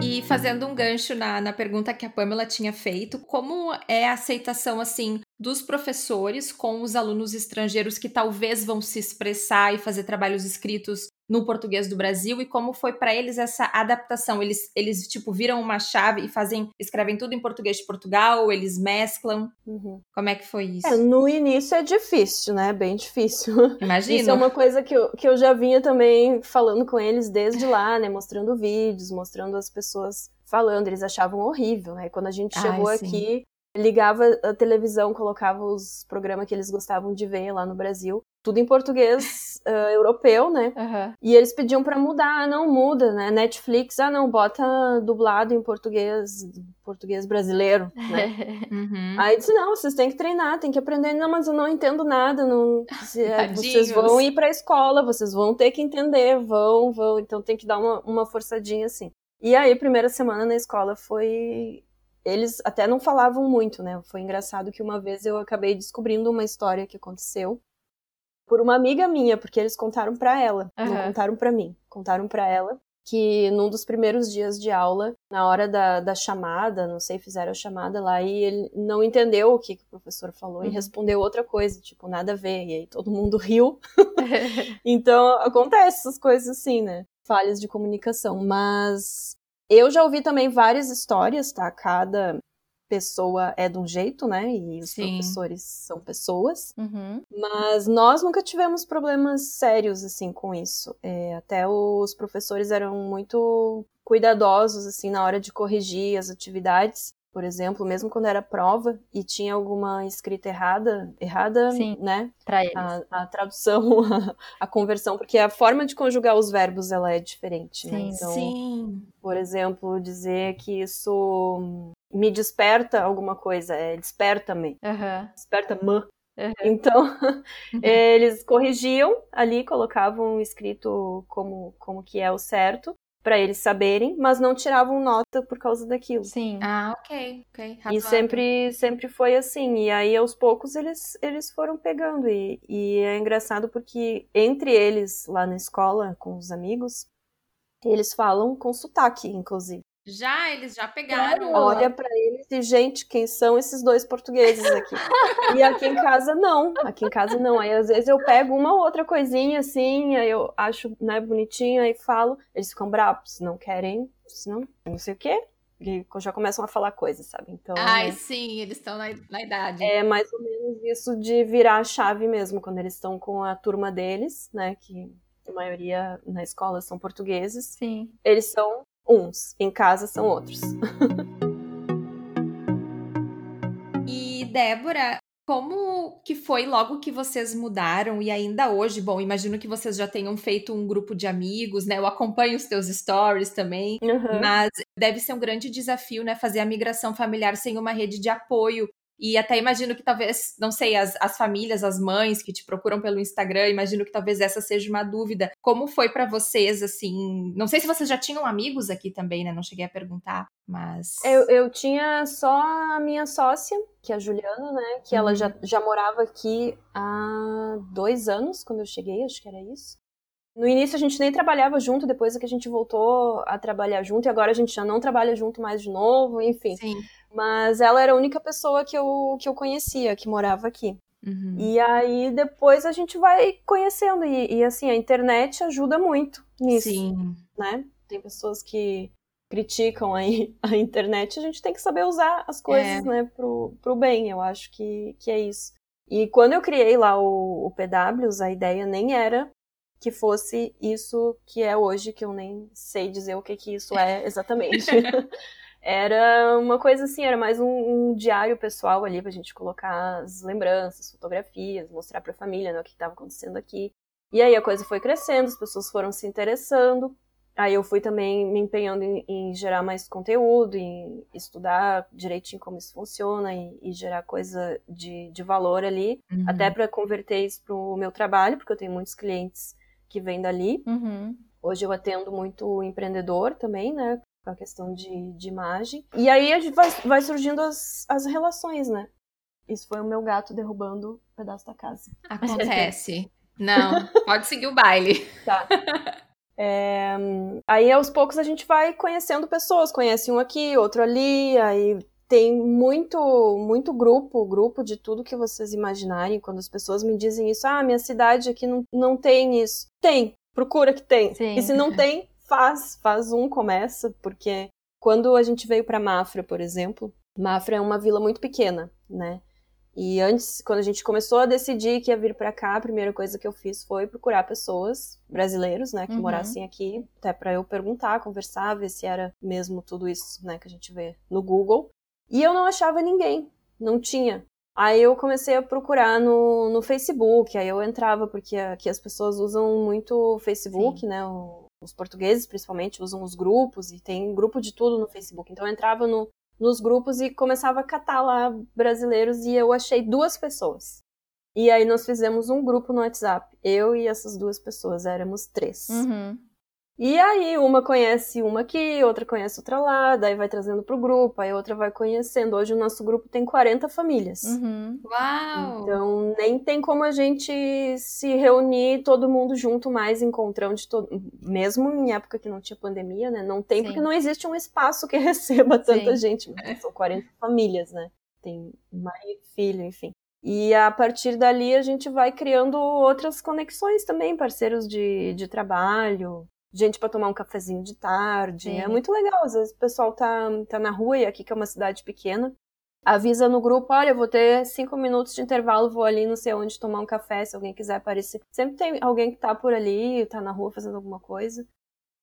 [SPEAKER 2] E fazendo um gancho na, na pergunta que a Pamela tinha feito, como é a aceitação, assim, dos professores com os alunos estrangeiros que talvez vão se expressar e fazer trabalhos escritos no português do Brasil e como foi para eles essa adaptação? Eles, eles tipo viram uma chave e fazem, escrevem tudo em português de Portugal, eles mesclam.
[SPEAKER 3] Uhum.
[SPEAKER 2] Como é que foi isso?
[SPEAKER 3] É, no início é difícil, né? Bem difícil.
[SPEAKER 2] Imagina.
[SPEAKER 3] Isso é uma coisa que eu, que eu já vinha também falando com eles desde lá, né? Mostrando vídeos, mostrando as pessoas falando. Eles achavam horrível, né? Quando a gente
[SPEAKER 2] Ai,
[SPEAKER 3] chegou
[SPEAKER 2] sim.
[SPEAKER 3] aqui, ligava a televisão, colocava os programas que eles gostavam de ver lá no Brasil. Tudo em português uh, europeu, né?
[SPEAKER 1] Uhum.
[SPEAKER 3] E eles pediam para mudar, ah, não muda, né? Netflix, ah, não, bota dublado em português, português brasileiro, né?
[SPEAKER 2] Uhum.
[SPEAKER 3] Aí disse, não, vocês têm que treinar, tem que aprender. Não, mas eu não entendo nada, não... Se- é, vocês vão ir pra escola, vocês vão ter que entender, vão, vão. Então tem que dar uma, uma forçadinha assim. E aí, primeira semana na escola foi... Eles até não falavam muito, né? Foi engraçado que uma vez eu acabei descobrindo uma história que aconteceu por uma amiga minha, porque eles contaram pra ela, não
[SPEAKER 1] Aham.
[SPEAKER 3] contaram pra mim, contaram pra ela que num dos primeiros dias de aula, na hora da, da chamada, não sei, fizeram a chamada lá e ele não entendeu o que, que o professor falou e
[SPEAKER 1] Uhum.
[SPEAKER 3] respondeu outra coisa, tipo, nada a ver, e aí todo mundo riu. Então, acontece essas coisas assim, né? Falhas de comunicação, mas eu já ouvi também várias histórias, tá? Cada pessoa é de um jeito, né? E os
[SPEAKER 2] Sim.
[SPEAKER 3] professores são pessoas.
[SPEAKER 1] Uhum.
[SPEAKER 3] Mas nós nunca tivemos problemas sérios, assim, com isso. É, até os professores eram muito cuidadosos, assim, na hora de corrigir as atividades. Por exemplo, mesmo quando era prova e tinha alguma escrita errada, errada,
[SPEAKER 1] Sim.
[SPEAKER 3] né?
[SPEAKER 1] Pra eles.
[SPEAKER 3] A, a tradução, a, a conversão, porque a forma de conjugar os verbos, ela é diferente, né?
[SPEAKER 1] Sim.
[SPEAKER 3] Então,
[SPEAKER 2] Sim.
[SPEAKER 3] por exemplo, dizer que isso me desperta alguma coisa, é desperta-me
[SPEAKER 1] Aham.
[SPEAKER 3] desperta-me.
[SPEAKER 1] Uhum.
[SPEAKER 3] Então, eles corrigiam ali, colocavam escrito como, como que é o certo, para eles saberem, mas não tiravam nota por causa daquilo.
[SPEAKER 1] Sim.
[SPEAKER 2] Ah, ok, ok.
[SPEAKER 3] E
[SPEAKER 2] razoável.
[SPEAKER 3] sempre, sempre foi assim. E aí, aos poucos, eles, eles foram pegando. E, e é engraçado porque entre eles, lá na escola, com os amigos, eles falam com sotaque, inclusive.
[SPEAKER 2] Já, eles já pegaram.
[SPEAKER 3] Olha pra eles e, gente, quem são esses dois portugueses aqui? e aqui em casa, não. Aqui em casa, não. Aí, às vezes, eu pego uma ou outra coisinha, assim, aí eu acho, né, bonitinho, aí falo. Eles ficam bravos, não querem, não, não sei o quê. E já começam a falar coisas, sabe? Então,
[SPEAKER 2] Ai, sim, eles estão na, na idade.
[SPEAKER 3] é mais ou menos isso de virar a chave mesmo, quando eles estão com a turma deles, né, que a maioria na escola são portugueses.
[SPEAKER 1] Sim.
[SPEAKER 3] Eles são uns, em casa são outros.
[SPEAKER 2] E Débora, como que foi logo que vocês mudaram e ainda hoje? Bom, imagino que vocês já tenham feito um grupo de amigos, né? Eu acompanho os teus stories também,
[SPEAKER 3] Uhum.
[SPEAKER 2] mas deve ser um grande desafio, né? Fazer a migração familiar sem uma rede de apoio. E até imagino que talvez, não sei, as, as famílias, as mães que te procuram pelo Instagram, imagino que talvez essa seja uma dúvida. Como foi pra vocês, assim? Não sei se vocês já tinham amigos aqui também, né? Não cheguei a perguntar, mas.
[SPEAKER 3] Eu, eu tinha só a minha sócia, que é a Juliana, né? Que ela
[SPEAKER 2] Uhum.
[SPEAKER 3] já, já morava aqui há dois anos, quando eu cheguei, acho que era isso. No início a gente nem trabalhava junto, depois é que a gente voltou a trabalhar junto, e agora a gente já não trabalha junto mais de novo, enfim.
[SPEAKER 2] Sim.
[SPEAKER 3] Mas ela era a única pessoa que eu, que eu conhecia, que morava aqui.
[SPEAKER 2] Uhum.
[SPEAKER 3] E aí depois a gente vai conhecendo, e, e assim, a internet ajuda muito nisso
[SPEAKER 2] Sim.
[SPEAKER 3] né? Tem pessoas que criticam aí a internet, a gente tem que saber usar as coisas,
[SPEAKER 2] É.
[SPEAKER 3] né, pro, pro bem, eu acho que, que é isso. E quando eu criei lá o, o PWs, a ideia nem era que fosse isso que é hoje, que eu nem sei dizer o que que isso é exatamente. era uma coisa assim, era mais um, um diário pessoal ali pra gente colocar as lembranças, fotografias, mostrar pra família né, o que estava acontecendo aqui. E aí a coisa foi crescendo, as pessoas foram se interessando. Aí eu fui também me empenhando em, em gerar mais conteúdo, em estudar direitinho como isso funciona e, e gerar coisa de, de valor ali,
[SPEAKER 2] Uhum.
[SPEAKER 3] até para converter isso pro meu trabalho, porque eu tenho muitos clientes que vêm dali.
[SPEAKER 1] Uhum.
[SPEAKER 3] Hoje eu atendo muito empreendedor também, né? Com a questão de, de imagem. E aí a gente vai, vai surgindo as, as relações, né? Isso foi o meu gato derrubando um pedaço da casa.
[SPEAKER 2] Acontece. Não, pode seguir o baile.
[SPEAKER 3] Tá. É, aí aos poucos a gente vai conhecendo pessoas, conhece um aqui, outro ali, aí tem muito, muito grupo, grupo de tudo que vocês imaginarem. Quando as pessoas me dizem isso, ah, minha cidade aqui não, não tem isso. Tem, procura que tem.
[SPEAKER 1] Sim.
[SPEAKER 3] E se não tem, faz, faz um, começa, porque quando a gente veio para Mafra, por exemplo, Mafra é uma vila muito pequena, né? E antes, quando a gente começou a decidir que ia vir para cá, a primeira coisa que eu fiz foi procurar pessoas, brasileiros, né, que
[SPEAKER 1] Uhum.
[SPEAKER 3] morassem aqui, até para eu perguntar, conversar, ver se era mesmo tudo isso, né, que a gente vê no Google. E eu não achava ninguém, não tinha. Aí eu comecei a procurar no, no Facebook, aí eu entrava, porque aqui as pessoas usam muito o Facebook, Sim. né? O, os portugueses, principalmente, usam os grupos, e tem grupo de tudo no Facebook. Então eu entrava no, nos grupos e começava a catar lá brasileiros, e eu achei duas pessoas. E aí nós fizemos um grupo no WhatsApp. Eu e essas duas pessoas, éramos três.
[SPEAKER 1] Uhum.
[SPEAKER 3] E aí, uma conhece uma aqui, outra conhece outra lá, daí vai trazendo pro grupo, aí outra vai conhecendo. Hoje o nosso grupo tem 40 famílias.
[SPEAKER 1] Uhum.
[SPEAKER 2] Uau!
[SPEAKER 3] Então, nem tem como a gente se reunir todo mundo junto mais, encontrando de todo. Mesmo em época que não tinha pandemia, né? Não tem, Sim. porque não existe um espaço que receba tanta Sim. gente. São 40 famílias, né? Tem marido, filho, enfim. E a partir dali a gente vai criando outras conexões também, parceiros de, de trabalho, gente para tomar um cafezinho de tarde. Sim. É muito legal. Às vezes o pessoal tá, tá na rua, e aqui que é uma cidade pequena, avisa no grupo, olha, vou ter cinco minutos de intervalo, vou ali não sei onde tomar um café, se alguém quiser aparecer. Sempre tem alguém que tá por ali, tá na rua fazendo alguma coisa.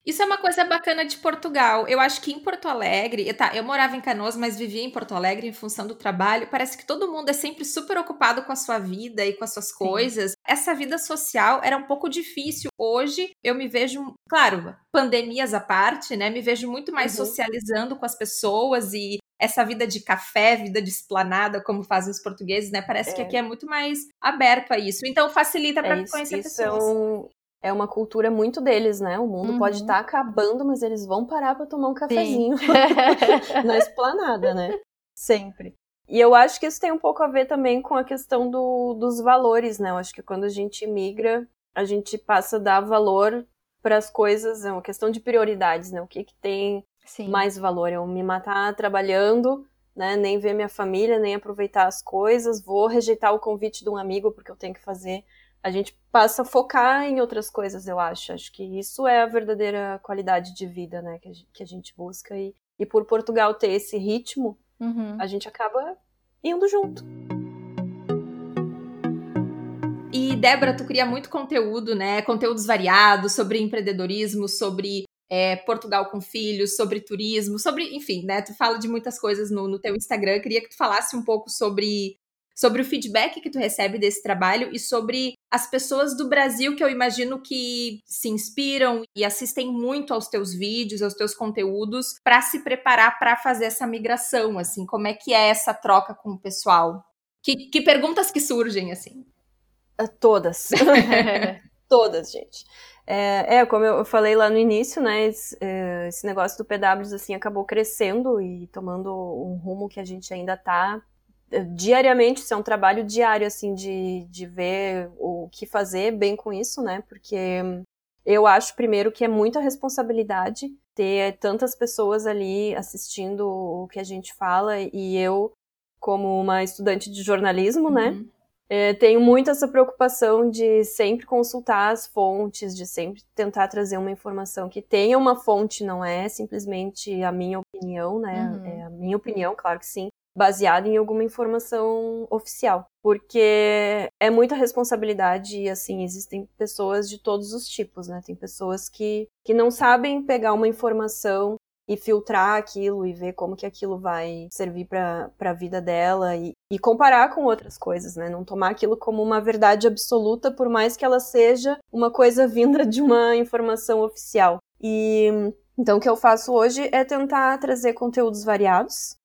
[SPEAKER 2] Isso é uma coisa bacana de Portugal. Eu acho que em Porto Alegre, tá, eu morava em Canoas, mas vivia em Porto Alegre em função do trabalho. Parece que todo mundo é sempre super ocupado com a sua vida e com as suas Sim. coisas. Essa vida social era um pouco difícil. Hoje eu me vejo, claro, pandemias à parte, né? Me vejo muito mais uhum. socializando com as pessoas e essa vida de café, vida de esplanada, como fazem os portugueses, né? Parece é. que aqui é muito mais aberto a isso. Então facilita para é conhecer pessoas.
[SPEAKER 3] Um, é uma cultura muito deles, né? O mundo uhum. pode estar tá acabando, mas eles vão parar para tomar um cafezinho na esplanada, né? Sempre. E eu acho que isso tem um pouco a ver também com a questão do, dos valores, né? Eu acho que quando a gente migra, a gente passa a dar valor para as coisas, é uma questão de prioridades, né? O que, que tem Sim. mais valor? Eu me matar trabalhando, né? Nem ver minha família, nem aproveitar as coisas, vou rejeitar o convite de um amigo porque eu tenho que fazer a gente passa a focar em outras coisas, eu acho. Acho que isso é a verdadeira qualidade de vida, né, que a gente, que a gente busca. E, e por Portugal ter esse ritmo, uhum. a gente acaba indo junto.
[SPEAKER 2] E, Débora, tu cria muito conteúdo, né? Conteúdos variados sobre empreendedorismo, sobre é, Portugal com filhos, sobre turismo, sobre, enfim, né? Tu fala de muitas coisas no, no teu Instagram. Queria que tu falasse um pouco sobre sobre o feedback que tu recebe desse trabalho e sobre as pessoas do Brasil que eu imagino que se inspiram e assistem muito aos teus vídeos, aos teus conteúdos para se preparar para fazer essa migração, assim, como é que é essa troca com o pessoal? Que, que perguntas que surgem assim?
[SPEAKER 3] Ah, todas. Todas, gente. É, é, como eu falei lá no início, né, esse, é, esse negócio do PWs, assim, acabou crescendo e tomando um rumo que a gente ainda tá diariamente, isso é um trabalho diário, assim, de, de ver o que fazer bem com isso, né? Porque eu acho, primeiro, que é muita responsabilidade ter tantas pessoas ali assistindo o que a gente fala e eu, como uma estudante de jornalismo, né? uhum. né? É, tenho muito essa preocupação de sempre consultar as fontes, de sempre tentar trazer uma informação que tenha uma fonte, não é simplesmente a minha opinião, né? Uhum. É a minha opinião, claro que sim, baseado em alguma informação oficial, porque é muita responsabilidade e assim existem pessoas de todos os tipos, né? Tem pessoas que, que não sabem pegar uma informação e filtrar aquilo e ver como que aquilo vai servir para a vida dela e, e comparar com outras coisas, né? Não tomar aquilo como uma verdade absoluta, por mais que ela seja uma coisa vinda de uma informação oficial. E então o que eu faço hoje é tentar trazer conteúdos variados,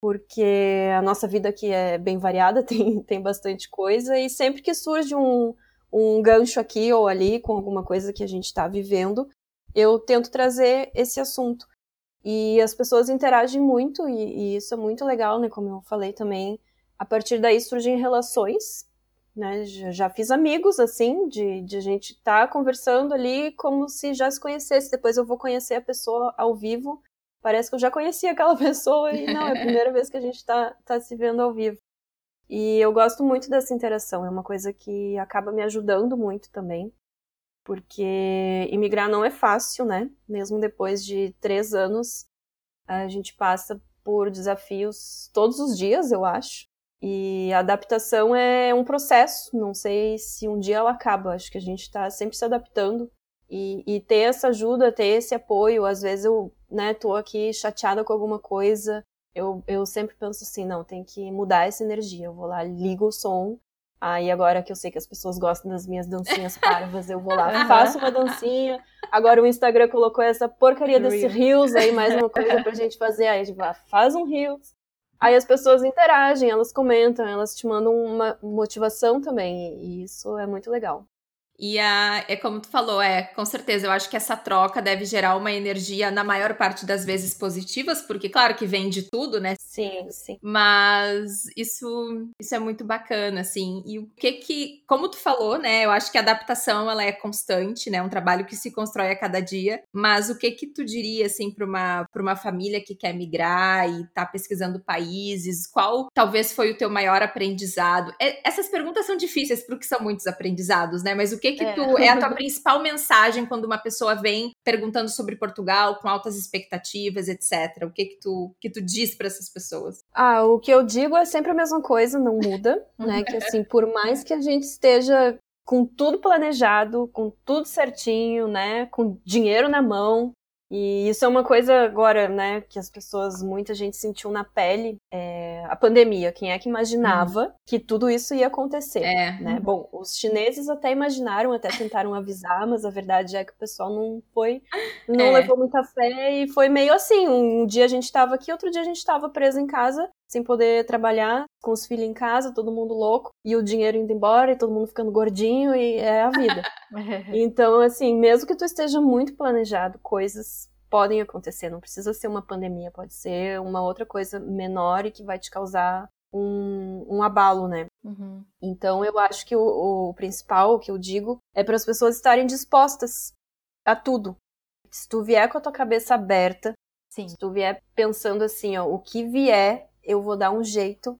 [SPEAKER 3] porque a nossa vida aqui é bem variada, tem, tem bastante coisa, e sempre que surge um, um gancho aqui ou ali com alguma coisa que a gente está vivendo, eu tento trazer esse assunto. E as pessoas interagem muito, e, e, isso é muito legal, né? Como eu falei também, a partir daí surgem relações, né? Já, já fiz amigos, assim, de, de a gente estar tá conversando ali como se já se conhecesse. Depois eu vou conhecer a pessoa ao vivo parece que eu já conhecia aquela pessoa e não, é a primeira vez que a gente está tá se vendo ao vivo. E eu gosto muito dessa interação, é uma coisa que acaba me ajudando muito também, porque imigrar não é fácil, né? Mesmo depois de três anos, a gente passa por desafios todos os dias, eu acho. E a adaptação é um processo, não sei se um dia ela acaba, acho que a gente está sempre se adaptando. E, e ter essa ajuda, ter esse apoio, às vezes eu né, tô aqui chateada com alguma coisa, eu, eu sempre penso assim, não, tem que mudar essa energia. Eu vou lá, ligo o som, Aí agora que eu sei que as pessoas gostam das minhas dancinhas parvas, eu vou lá, faço uma dancinha. Agora o Instagram colocou essa porcaria desse Reels aí, mais uma coisa pra gente fazer. Aí a gente vai, faz um Reels. Aí as pessoas interagem, elas comentam, elas te mandam uma motivação também, e isso é muito legal.
[SPEAKER 2] E a, é como tu falou, é, com certeza, eu acho que essa troca deve gerar uma energia, na maior parte das vezes, positivas, porque claro que vem de tudo, né?
[SPEAKER 3] Sim, sim.
[SPEAKER 2] Mas isso, isso é muito bacana, assim. E o que que, como tu falou, né? Eu acho que a adaptação, ela é constante, né? Um trabalho que se constrói a cada dia. Mas o que que tu diria, assim, para uma, pra uma família que quer migrar e tá pesquisando países? Qual talvez foi o teu maior aprendizado? É, essas perguntas são difíceis, porque são muitos aprendizados, né? Mas o que que que é. tu é a tua principal mensagem quando uma pessoa vem perguntando sobre Portugal com altas expectativas, etc. O que que tu que tu diz para essas pessoas?
[SPEAKER 3] Ah, o que eu digo é sempre a mesma coisa, não muda, né? Que assim, por mais que a gente esteja com tudo planejado, com tudo certinho, né, com dinheiro na mão, e isso é uma coisa agora, né, que as pessoas, muita gente sentiu na pele, é, a pandemia. Quem é que imaginava uhum. que tudo isso ia acontecer, é. né? Bom, os chineses até imaginaram, até tentaram avisar, mas a verdade é que o pessoal não foi, não é. levou muita fé e foi meio assim. Um, um dia a gente estava aqui, outro dia a gente estava preso em casa, sem poder trabalhar, com os filhos em casa, todo mundo louco, e o dinheiro indo embora, e todo mundo ficando gordinho, e é a vida. então, assim, mesmo que tu esteja muito planejado, coisas podem acontecer, não precisa ser uma pandemia, pode ser uma outra coisa menor e que vai te causar um, um abalo, né? Uhum. Então, eu acho que o, o principal, o que eu digo, é para as pessoas estarem dispostas a tudo. Se tu vier com a tua cabeça aberta, Sim. se tu vier pensando assim, ó, o que vier, eu vou dar um jeito.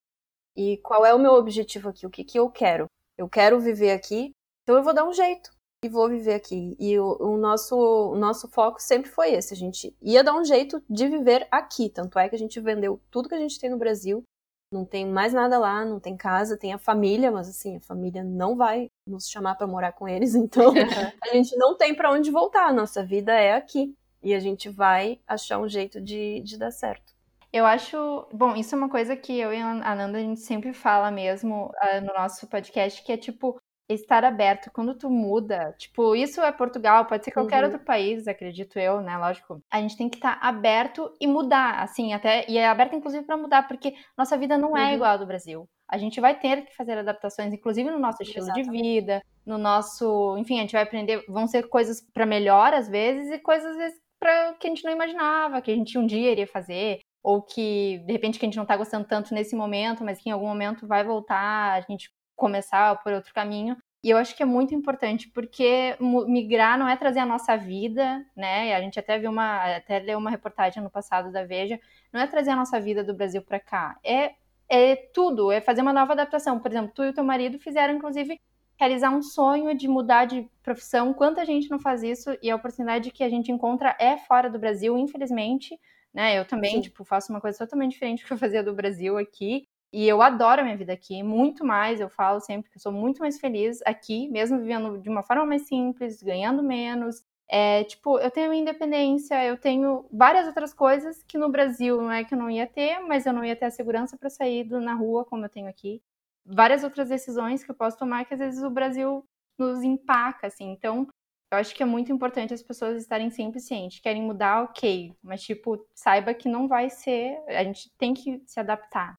[SPEAKER 3] E qual é o meu objetivo aqui? O que, que eu quero? Eu quero viver aqui, então eu vou dar um jeito e vou viver aqui. E o, o, nosso, o nosso foco sempre foi esse: a gente ia dar um jeito de viver aqui. Tanto é que a gente vendeu tudo que a gente tem no Brasil. Não tem mais nada lá, não tem casa, tem a família, mas assim, a família não vai nos chamar para morar com eles, então a gente não tem para onde voltar. A nossa vida é aqui. E a gente vai achar um jeito de, de dar certo.
[SPEAKER 1] Eu acho. Bom, isso é uma coisa que eu e a Nanda a gente sempre fala mesmo uh, no nosso podcast, que é tipo estar aberto. Quando tu muda, tipo, isso é Portugal, pode ser qualquer uhum. outro país, acredito eu, né? Lógico. A gente tem que estar aberto e mudar, assim, até. E é aberto, inclusive, para mudar, porque nossa vida não é uhum. igual à do Brasil. A gente vai ter que fazer adaptações, inclusive no nosso estilo Exatamente. de vida, no nosso. Enfim, a gente vai aprender. Vão ser coisas para melhor, às vezes, e coisas, às vezes, pra, que a gente não imaginava, que a gente um dia iria fazer ou que de repente que a gente não está gostando tanto nesse momento, mas que em algum momento vai voltar, a gente começar por outro caminho. E eu acho que é muito importante, porque migrar não é trazer a nossa vida, né? A gente até viu uma, até leu uma reportagem no passado da Veja, não é trazer a nossa vida do Brasil para cá, é é tudo, é fazer uma nova adaptação. Por exemplo, tu e o teu marido fizeram inclusive realizar um sonho de mudar de profissão. Quanta gente não faz isso e a oportunidade que a gente encontra é fora do Brasil, infelizmente né? Eu também, Sim. tipo, faço uma coisa totalmente diferente do que eu fazia do Brasil aqui. E eu adoro a minha vida aqui, muito mais. Eu falo sempre que eu sou muito mais feliz aqui, mesmo vivendo de uma forma mais simples, ganhando menos. É, tipo, eu tenho independência, eu tenho várias outras coisas que no Brasil não é que eu não ia ter, mas eu não ia ter a segurança para sair do, na rua como eu tenho aqui. Várias outras decisões que eu posso tomar que às vezes o Brasil nos empaca, assim. Então, eu acho que é muito importante as pessoas estarem sempre cientes. Querem mudar, ok. Mas, tipo, saiba que não vai ser. A gente tem que se adaptar.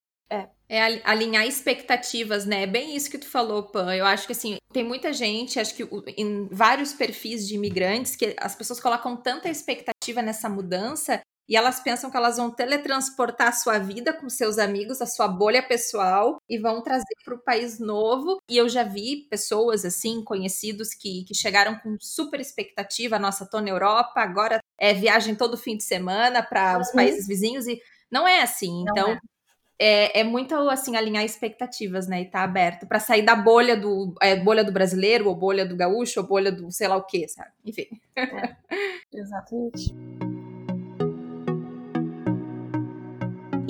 [SPEAKER 2] É. Alinhar expectativas, né? É bem isso que tu falou, Pan. Eu acho que assim, tem muita gente, acho que em vários perfis de imigrantes, que as pessoas colocam tanta expectativa nessa mudança e elas pensam que elas vão teletransportar a sua vida com seus amigos, a sua bolha pessoal e vão trazer para o país novo. E eu já vi pessoas assim, conhecidos que, que chegaram com super expectativa. Nossa, tô na Europa, agora é viagem todo fim de semana para os uhum. países vizinhos e não é assim. Não então. É. É, é, muito assim alinhar expectativas, né? E tá aberto para sair da bolha do é, bolha do brasileiro, ou bolha do gaúcho, ou bolha do sei lá o que, sabe? Enfim.
[SPEAKER 3] É, exatamente.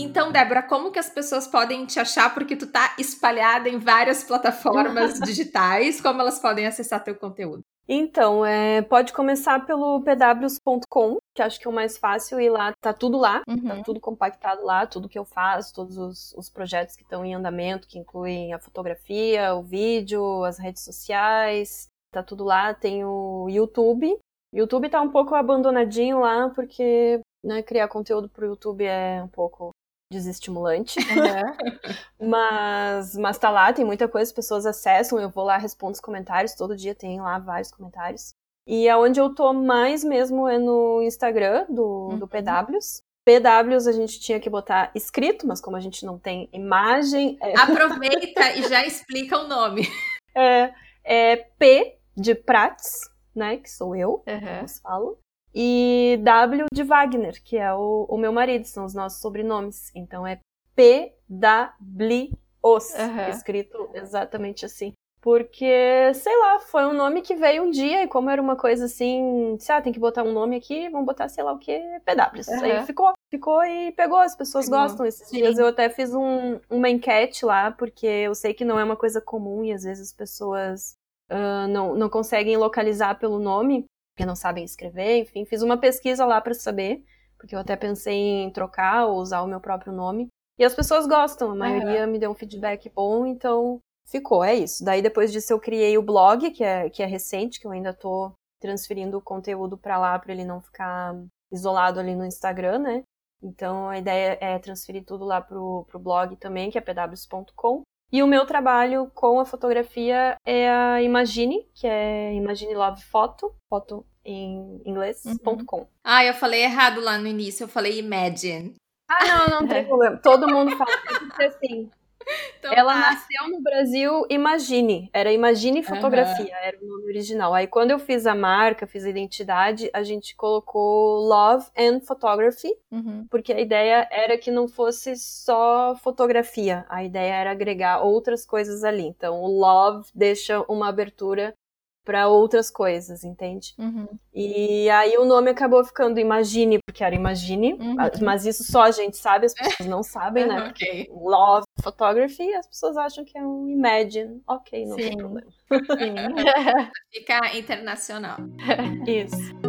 [SPEAKER 2] Então, Débora, como que as pessoas podem te achar? Porque tu tá espalhada em várias plataformas digitais. Como elas podem acessar teu conteúdo?
[SPEAKER 3] Então, é, pode começar pelo pws.com, que acho que é o mais fácil, e lá tá tudo lá, tá uhum. tá tudo compactado lá, tudo que eu faço, todos os, os projetos que estão em andamento, que incluem a fotografia, o vídeo, as redes sociais, tá tudo lá. Tem o YouTube. YouTube tá um pouco abandonadinho lá, porque né, criar conteúdo pro YouTube é um pouco desestimulante. Uhum. mas, mas tá lá, tem muita coisa, as pessoas acessam, eu vou lá, respondo os comentários, todo dia tem lá vários comentários. E aonde eu tô mais mesmo é no Instagram do, uhum. do PWs. PWs a gente tinha que botar escrito, mas como a gente não tem imagem.
[SPEAKER 2] É... Aproveita e já explica o nome.
[SPEAKER 3] É, é P de Prats, né? Que sou eu, uhum. falo e W de Wagner, que é o, o meu marido, são os nossos sobrenomes. Então é P W os, uhum. escrito exatamente assim. Porque, sei lá, foi um nome que veio um dia e como era uma coisa assim, disse, ah, tem que botar um nome aqui, vamos botar, sei lá o que, PW. Uhum. Aí ficou, ficou e pegou, as pessoas pegou. gostam. Esses Sim. dias eu até fiz um, uma enquete lá, porque eu sei que não é uma coisa comum e às vezes as pessoas uh, não, não conseguem localizar pelo nome porque não sabem escrever, enfim, fiz uma pesquisa lá para saber, porque eu até pensei em trocar ou usar o meu próprio nome. E as pessoas gostam, a maioria me deu um feedback bom, então ficou, é isso. Daí depois disso eu criei o blog, que é, que é recente, que eu ainda tô transferindo o conteúdo para lá para ele não ficar isolado ali no Instagram, né? Então a ideia é transferir tudo lá pro, pro blog também, que é pws.com. E o meu trabalho com a fotografia é a Imagine, que é Imagine Love Photo, foto em inglês.com. Uhum.
[SPEAKER 2] Ah, eu falei errado lá no início, eu falei Imagine.
[SPEAKER 3] Ah, não, não tem problema. Todo mundo fala que assim. Então, ela tá. nasceu no Brasil Imagine, era Imagine Fotografia, uhum. era o nome original. Aí quando eu fiz a marca, fiz a identidade, a gente colocou Love and Photography, uhum. porque a ideia era que não fosse só fotografia, a ideia era agregar outras coisas ali. Então o Love deixa uma abertura para outras coisas, entende? Uhum. E aí o nome acabou ficando Imagine, porque era Imagine, uhum. mas isso só a gente sabe, as pessoas não sabem, né? okay. Love Photography, as pessoas acham que é um Imagine. Ok, não Sim. tem problema.
[SPEAKER 2] Fica internacional.
[SPEAKER 3] isso.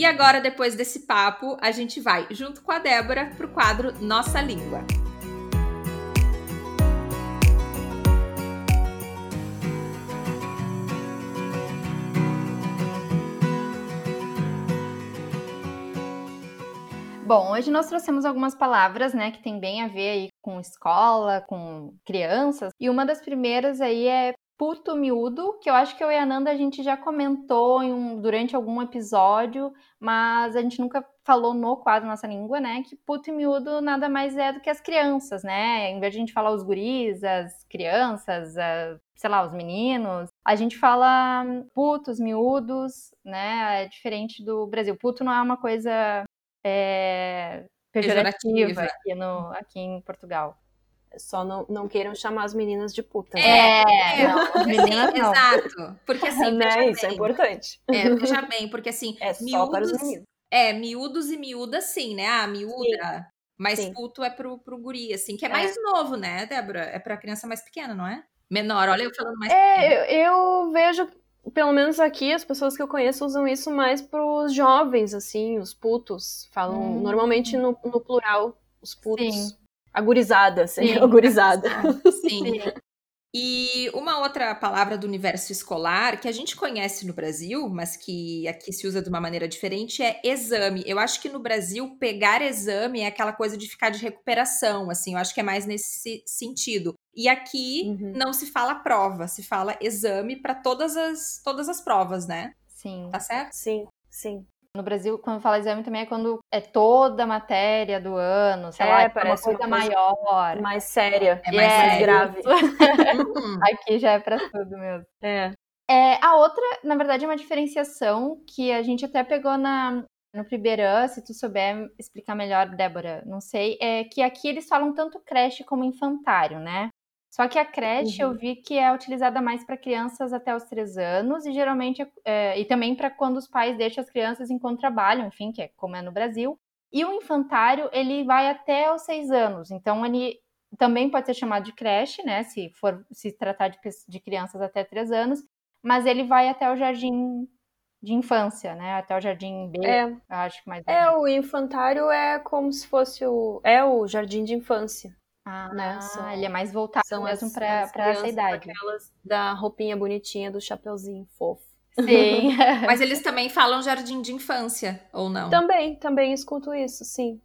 [SPEAKER 2] E agora, depois desse papo, a gente vai, junto com a Débora, para o quadro Nossa Língua.
[SPEAKER 1] Bom, hoje nós trouxemos algumas palavras, né, que tem bem a ver aí com escola, com crianças. E uma das primeiras aí é puto miúdo, que eu acho que eu e a Nanda a gente já comentou um, durante algum episódio, mas a gente nunca falou no quadro Nossa Língua, né? Que puto e miúdo nada mais é do que as crianças, né? Em vez de a gente falar os guris, as crianças, a, sei lá, os meninos, a gente fala putos, miúdos, né? É diferente do Brasil. Puto não é uma coisa é, pejorativa aqui, no, aqui em Portugal.
[SPEAKER 3] Só não, não queiram chamar as meninas de puta.
[SPEAKER 2] Né? É, não, meninas não. Exato. Porque assim,
[SPEAKER 3] né? Isso é importante.
[SPEAKER 2] É, veja bem, porque assim,
[SPEAKER 3] é miúdos, só para os meninos.
[SPEAKER 2] É, miúdos e miúdas sim, né? Ah, miúda. Sim. Mas sim. puto é pro, pro guri, assim, que é, é mais novo, né, Débora? É pra criança mais pequena, não é? Menor, olha eu falando mais
[SPEAKER 3] é. Eu, eu vejo pelo menos aqui, as pessoas que eu conheço usam isso mais pros jovens, assim, os putos. Falam
[SPEAKER 1] Hum.
[SPEAKER 3] normalmente no, no plural, os putos.
[SPEAKER 1] Sim.
[SPEAKER 3] A gurizada, assim,
[SPEAKER 1] Sim.
[SPEAKER 2] Sim. E uma outra palavra do universo escolar que a gente conhece no Brasil, mas que aqui se usa de uma maneira diferente, é exame. Eu acho que no Brasil pegar exame é aquela coisa de ficar de recuperação, assim, eu acho que é mais nesse sentido. E aqui
[SPEAKER 3] Uhum.
[SPEAKER 2] não se fala prova, se fala exame para todas as todas as provas, né?
[SPEAKER 1] Sim.
[SPEAKER 2] Tá certo?
[SPEAKER 3] Sim, sim.
[SPEAKER 1] No Brasil, quando fala exame também é quando é toda a matéria do ano, sei
[SPEAKER 3] É,
[SPEAKER 1] lá, é uma
[SPEAKER 3] parece
[SPEAKER 1] coisa,
[SPEAKER 3] uma coisa
[SPEAKER 1] maior.
[SPEAKER 3] Mais séria,
[SPEAKER 2] É mais
[SPEAKER 3] mais
[SPEAKER 2] sério.
[SPEAKER 3] grave.
[SPEAKER 2] Uhum.
[SPEAKER 1] Aqui já é pra tudo mesmo.
[SPEAKER 3] É.
[SPEAKER 1] É, a outra, na verdade, é uma diferenciação que a gente até pegou na, no Pribeirã, se tu souber explicar melhor, Débora, não sei, é que aqui eles falam tanto creche como infantário, né? Só que a creche
[SPEAKER 3] Uhum.
[SPEAKER 1] eu vi que é utilizada mais para crianças até os três anos e geralmente é, e também para quando os pais deixam as crianças enquanto trabalham, enfim, que é como é no Brasil. E o infantário ele vai até os seis anos, então ele também pode ser chamado de creche, né? Se for se tratar de, de crianças até três anos, mas ele vai até o jardim de infância, né? Até o jardim B,
[SPEAKER 3] É,
[SPEAKER 1] acho que mais.
[SPEAKER 3] é, o infantário é como se fosse o. É o jardim de infância.
[SPEAKER 1] Ah,
[SPEAKER 3] né, são-
[SPEAKER 1] ele é mais voltado
[SPEAKER 3] São
[SPEAKER 1] mesmo
[SPEAKER 3] as,
[SPEAKER 1] para essa idade.
[SPEAKER 3] Aquelas da roupinha bonitinha, do chapeuzinho fofo.
[SPEAKER 1] Sim.
[SPEAKER 2] Mas eles também falam jardim de infância, ou não?
[SPEAKER 3] Também, também escuto isso, sim.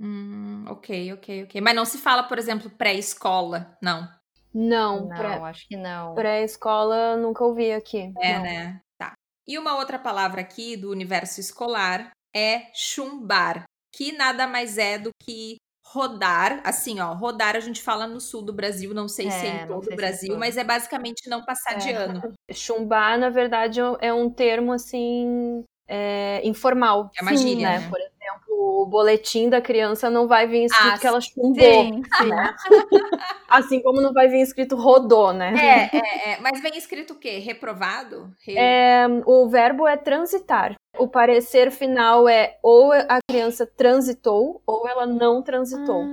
[SPEAKER 2] Hum, ok, ok, ok. Mas não se fala, por exemplo, pré-escola, não.
[SPEAKER 3] Não,
[SPEAKER 1] não,
[SPEAKER 3] pré-
[SPEAKER 1] acho que não.
[SPEAKER 3] pré-escola nunca ouvi aqui.
[SPEAKER 2] É,
[SPEAKER 3] não.
[SPEAKER 2] né? Tá. E uma outra palavra aqui do universo escolar é chumbar, que nada mais é do que rodar. Assim, ó, rodar a gente fala no sul do Brasil, não sei se é
[SPEAKER 1] É,
[SPEAKER 2] em
[SPEAKER 1] não
[SPEAKER 2] todo o
[SPEAKER 1] é
[SPEAKER 2] Brasil, mas é basicamente não passar de
[SPEAKER 3] É.
[SPEAKER 2] ano.
[SPEAKER 3] Chumbar, na verdade, é um termo assim é, informal.
[SPEAKER 2] É uma gíria,
[SPEAKER 3] né?
[SPEAKER 2] né?
[SPEAKER 3] Por exemplo, o boletim da criança não vai vir escrito
[SPEAKER 2] Ah,
[SPEAKER 3] que ela chumbou.
[SPEAKER 1] Sim, sim.
[SPEAKER 3] Assim como não vai vir escrito rodou, né?
[SPEAKER 2] É, é, é. Mas vem escrito o quê? Reprovado? Re-
[SPEAKER 3] É, o verbo é transitar. O parecer final é ou a criança transitou ou ela não transitou.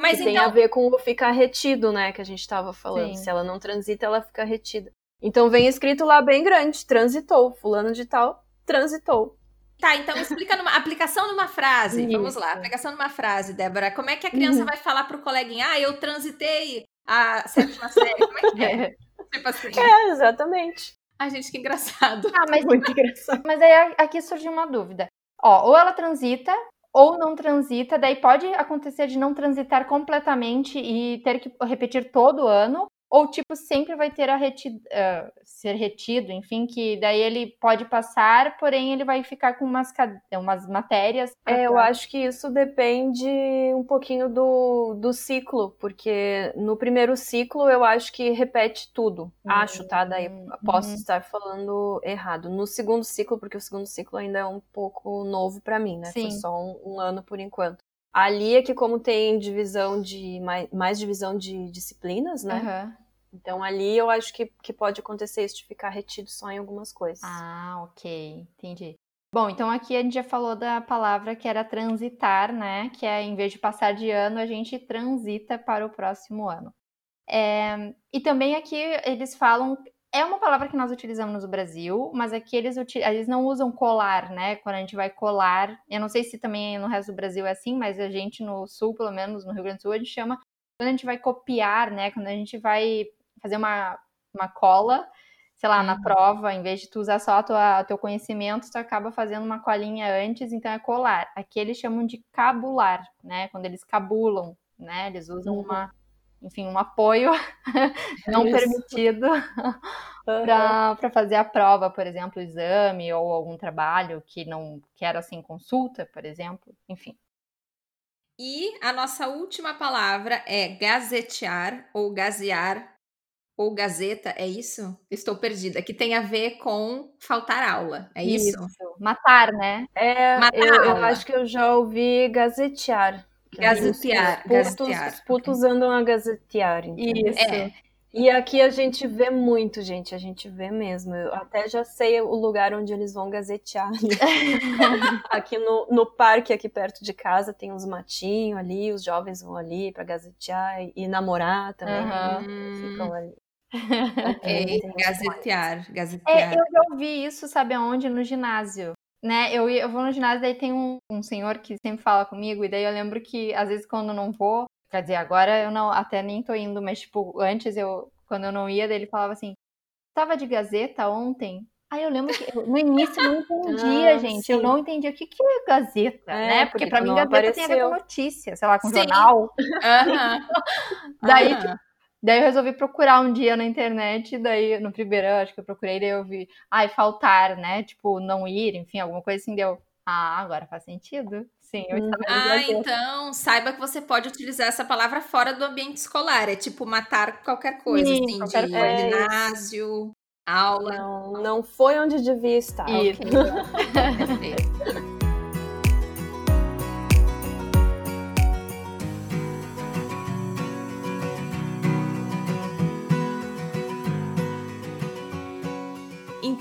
[SPEAKER 2] Mas
[SPEAKER 3] que tem
[SPEAKER 2] então-
[SPEAKER 3] a ver com o ficar retido, né? Que a gente tava falando.
[SPEAKER 1] Sim.
[SPEAKER 3] Se ela não transita, ela fica retida. Então vem escrito lá bem grande: transitou. Fulano de tal transitou.
[SPEAKER 2] Tá, então explica numa aplicação numa frase. Vamos lá,
[SPEAKER 3] Isso.
[SPEAKER 2] aplicação numa frase, Débora. Como é que a criança
[SPEAKER 3] Uhum.
[SPEAKER 2] vai falar pro coleguinha? Ah, eu transitei a sétima série. Como é que é? tipo assim.
[SPEAKER 3] É, exatamente.
[SPEAKER 2] Ai, gente, que engraçado.
[SPEAKER 1] Ah, mas,
[SPEAKER 3] Muito engraçado.
[SPEAKER 1] mas aí aqui surge uma dúvida. Ó, ou ela transita ou não transita, daí pode acontecer de não transitar completamente e ter que repetir todo ano, ou tipo sempre vai ter a reti ah, ser retido, enfim, que daí ele pode passar, porém ele vai ficar com umas, umas matérias.
[SPEAKER 3] É, eu acho que isso depende um pouquinho do, do ciclo, porque no primeiro ciclo eu acho que repete tudo. Acho, tá? Daí posso
[SPEAKER 1] uhum.
[SPEAKER 3] estar falando errado. No segundo ciclo, porque o segundo ciclo ainda é um pouco novo pra mim, né? Foi
[SPEAKER 1] Sim.
[SPEAKER 3] só um, um ano por enquanto. Ali é que como tem divisão de mais, mais divisão de disciplinas, né?
[SPEAKER 1] Aham.
[SPEAKER 3] Então ali eu acho que, que pode acontecer isso de ficar retido só em algumas coisas.
[SPEAKER 1] Ah, ok, entendi. Bom, então aqui a gente já falou da palavra que era transitar, né? Que é em vez de passar de ano, a gente transita para o próximo ano. É, e também aqui eles falam, é uma palavra que nós utilizamos no Brasil, mas aqui eles, eles não usam colar, né? Quando a gente vai colar, eu não sei se também no resto do Brasil é assim, mas a gente no sul, pelo menos no Rio Grande do Sul, a gente chama quando a gente vai copiar, né? Quando a gente vai fazer uma, uma cola, sei lá, na
[SPEAKER 2] Uhum.
[SPEAKER 1] prova, em vez de tu usar só o tua, teu conhecimento, tu acaba fazendo uma colinha antes, então é colar. Aqui eles chamam de cabular, né? Quando eles cabulam, né? Eles usam
[SPEAKER 3] Uhum.
[SPEAKER 1] uma, enfim, um apoio não
[SPEAKER 3] Isso.
[SPEAKER 1] permitido
[SPEAKER 3] Aham.
[SPEAKER 1] para fazer a prova, por exemplo, o exame ou algum trabalho que não que era assim consulta, por exemplo, enfim.
[SPEAKER 2] E a nossa última palavra é gazetear ou gazear ou gazeta, é isso? Estou perdida. Que tem a ver com faltar aula, é isso?
[SPEAKER 1] Matar, né?
[SPEAKER 3] É,
[SPEAKER 2] Matar
[SPEAKER 3] eu, eu acho que eu já ouvi gazetear.
[SPEAKER 2] Gazetear,
[SPEAKER 3] Os putos,
[SPEAKER 2] gazetear.
[SPEAKER 3] os putos andam a gazetear.
[SPEAKER 1] Isso.
[SPEAKER 2] É.
[SPEAKER 3] E aqui a gente vê muito, gente. A gente vê mesmo. Eu até já sei o lugar onde eles vão gazetear. ali. aqui no, no parque, aqui perto de casa, tem uns matinhos ali. Os jovens vão ali pra gazetear e, e namorar também.
[SPEAKER 1] Aham.
[SPEAKER 2] Hum.
[SPEAKER 3] Ficam ali.
[SPEAKER 2] Ok, gazetear,
[SPEAKER 1] É,
[SPEAKER 2] gazetear.
[SPEAKER 1] eu já ouvi isso, sabe aonde? No ginásio. Né? Eu, eu vou no ginásio, daí tem um, um senhor que sempre fala comigo, e daí eu lembro que, às vezes, quando eu não vou, quer dizer, agora eu não, até nem tô indo, mas, tipo, antes eu, quando eu não ia, daí ele falava assim, tava de gazeta ontem? Aí eu lembro que eu- no início eu não entendia,
[SPEAKER 3] Ah,
[SPEAKER 1] gente. Eu
[SPEAKER 3] sim.
[SPEAKER 1] não entendia o que, que é gazeta,
[SPEAKER 3] É,
[SPEAKER 1] né? Porque
[SPEAKER 3] porque
[SPEAKER 1] pra mim gazeta tem a ver com
[SPEAKER 3] apareceu.
[SPEAKER 1] notícia, sei lá, com
[SPEAKER 2] Sim.
[SPEAKER 1] jornal.
[SPEAKER 2] Aham.
[SPEAKER 1] Daí,
[SPEAKER 2] Aham.
[SPEAKER 1] tipo, daí eu resolvi procurar um dia na internet, daí no primeiro, eu acho que eu procurei, daí eu vi, ai, faltar, né? Tipo, não ir, enfim, alguma coisa assim, deu. Ah, agora faz sentido. Sim, eu
[SPEAKER 3] Uhum.
[SPEAKER 2] Ah, então saiba que você pode utilizar essa palavra fora do ambiente escolar. É tipo matar qualquer coisa,
[SPEAKER 1] Sim,
[SPEAKER 2] assim,
[SPEAKER 1] qualquer
[SPEAKER 2] de
[SPEAKER 3] coisa.
[SPEAKER 2] ginásio, aula.
[SPEAKER 3] Não, não foi onde devia estar.
[SPEAKER 1] Isso.
[SPEAKER 2] Perfeito.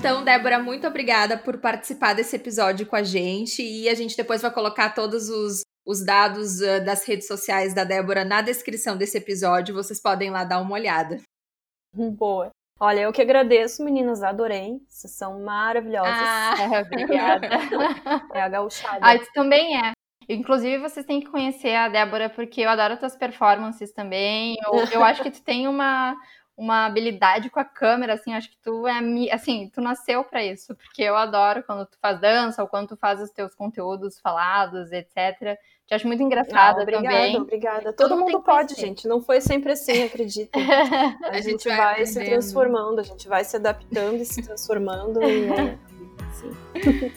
[SPEAKER 2] Então, Débora, muito obrigada por participar desse episódio com a gente. E a gente depois vai colocar todos os, os dados ah, das redes sociais da Débora na descrição desse episódio. Vocês podem lá dar uma olhada.
[SPEAKER 3] Boa. Olha, eu que agradeço, meninas, adorei. Vocês são maravilhosas.
[SPEAKER 2] Ah,
[SPEAKER 1] Obrigada.
[SPEAKER 3] É a gauchada.
[SPEAKER 1] Ah, isso também é. Inclusive, vocês têm que conhecer a Débora, porque eu adoro tuas performances também. Eu, eu acho que tu tem uma, uma habilidade com a câmera, assim, acho que tu é, assim, tu nasceu pra isso, porque eu adoro quando tu faz dança ou quando tu faz os teus conteúdos falados, etc. Te acho muito
[SPEAKER 3] Ah,
[SPEAKER 1] engraçada
[SPEAKER 3] obrigada,
[SPEAKER 1] também.
[SPEAKER 3] obrigada.
[SPEAKER 1] Todo
[SPEAKER 3] Todo
[SPEAKER 1] mundo
[SPEAKER 3] pode, gente. Não foi sempre assim, acredita. A,
[SPEAKER 2] A gente
[SPEAKER 3] gente
[SPEAKER 2] vai
[SPEAKER 3] vai, se transformando, a gente vai se adaptando e se transformando. E é assim.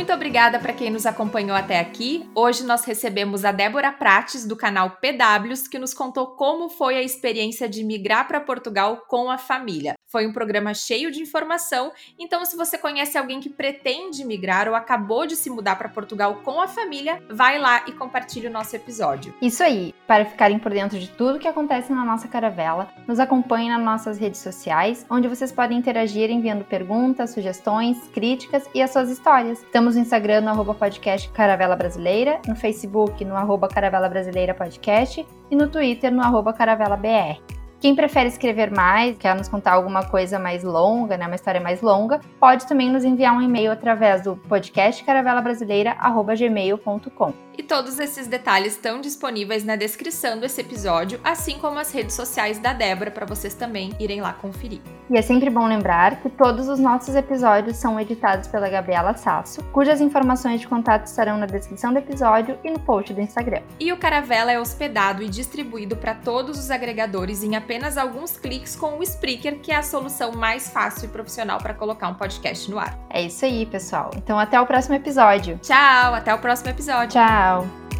[SPEAKER 2] Muito obrigada para quem nos acompanhou até aqui. Hoje nós recebemos a Débora Prates, do canal PWs, que nos contou como foi a experiência de migrar para Portugal com a família. Foi um programa cheio de informação, então se você conhece alguém que pretende migrar ou acabou de se mudar para Portugal com a família, vai lá e compartilhe o nosso episódio.
[SPEAKER 1] Isso aí, para ficarem por dentro de tudo que acontece na nossa caravela, nos acompanhem nas nossas redes sociais, onde vocês podem interagir enviando perguntas, sugestões, críticas e as suas histórias. Estamos no Instagram no arroba podcast Caravela Brasileira, no Facebook no arroba Caravela Brasileira Podcast e no Twitter no arroba Caravela BR. Quem prefere escrever mais, quer nos contar alguma coisa mais longa, né, uma história mais longa, pode também nos enviar um e-mail através do podcast caravelabrasileira@gmail.com.
[SPEAKER 2] E todos esses detalhes estão disponíveis na descrição desse episódio, assim como as redes sociais da Débora, para vocês também irem lá conferir.
[SPEAKER 1] E é sempre bom lembrar que todos os nossos episódios são editados pela Gabriela Sasso, cujas informações de contato estarão na descrição do episódio e no post do Instagram.
[SPEAKER 2] E o Caravela é hospedado e distribuído para todos os agregadores em apenas alguns cliques com o Spreaker, que é a solução mais fácil e profissional para colocar um podcast no ar.
[SPEAKER 1] É isso aí, pessoal. Então até o próximo episódio.
[SPEAKER 2] Tchau, até o próximo episódio.
[SPEAKER 1] Tchau!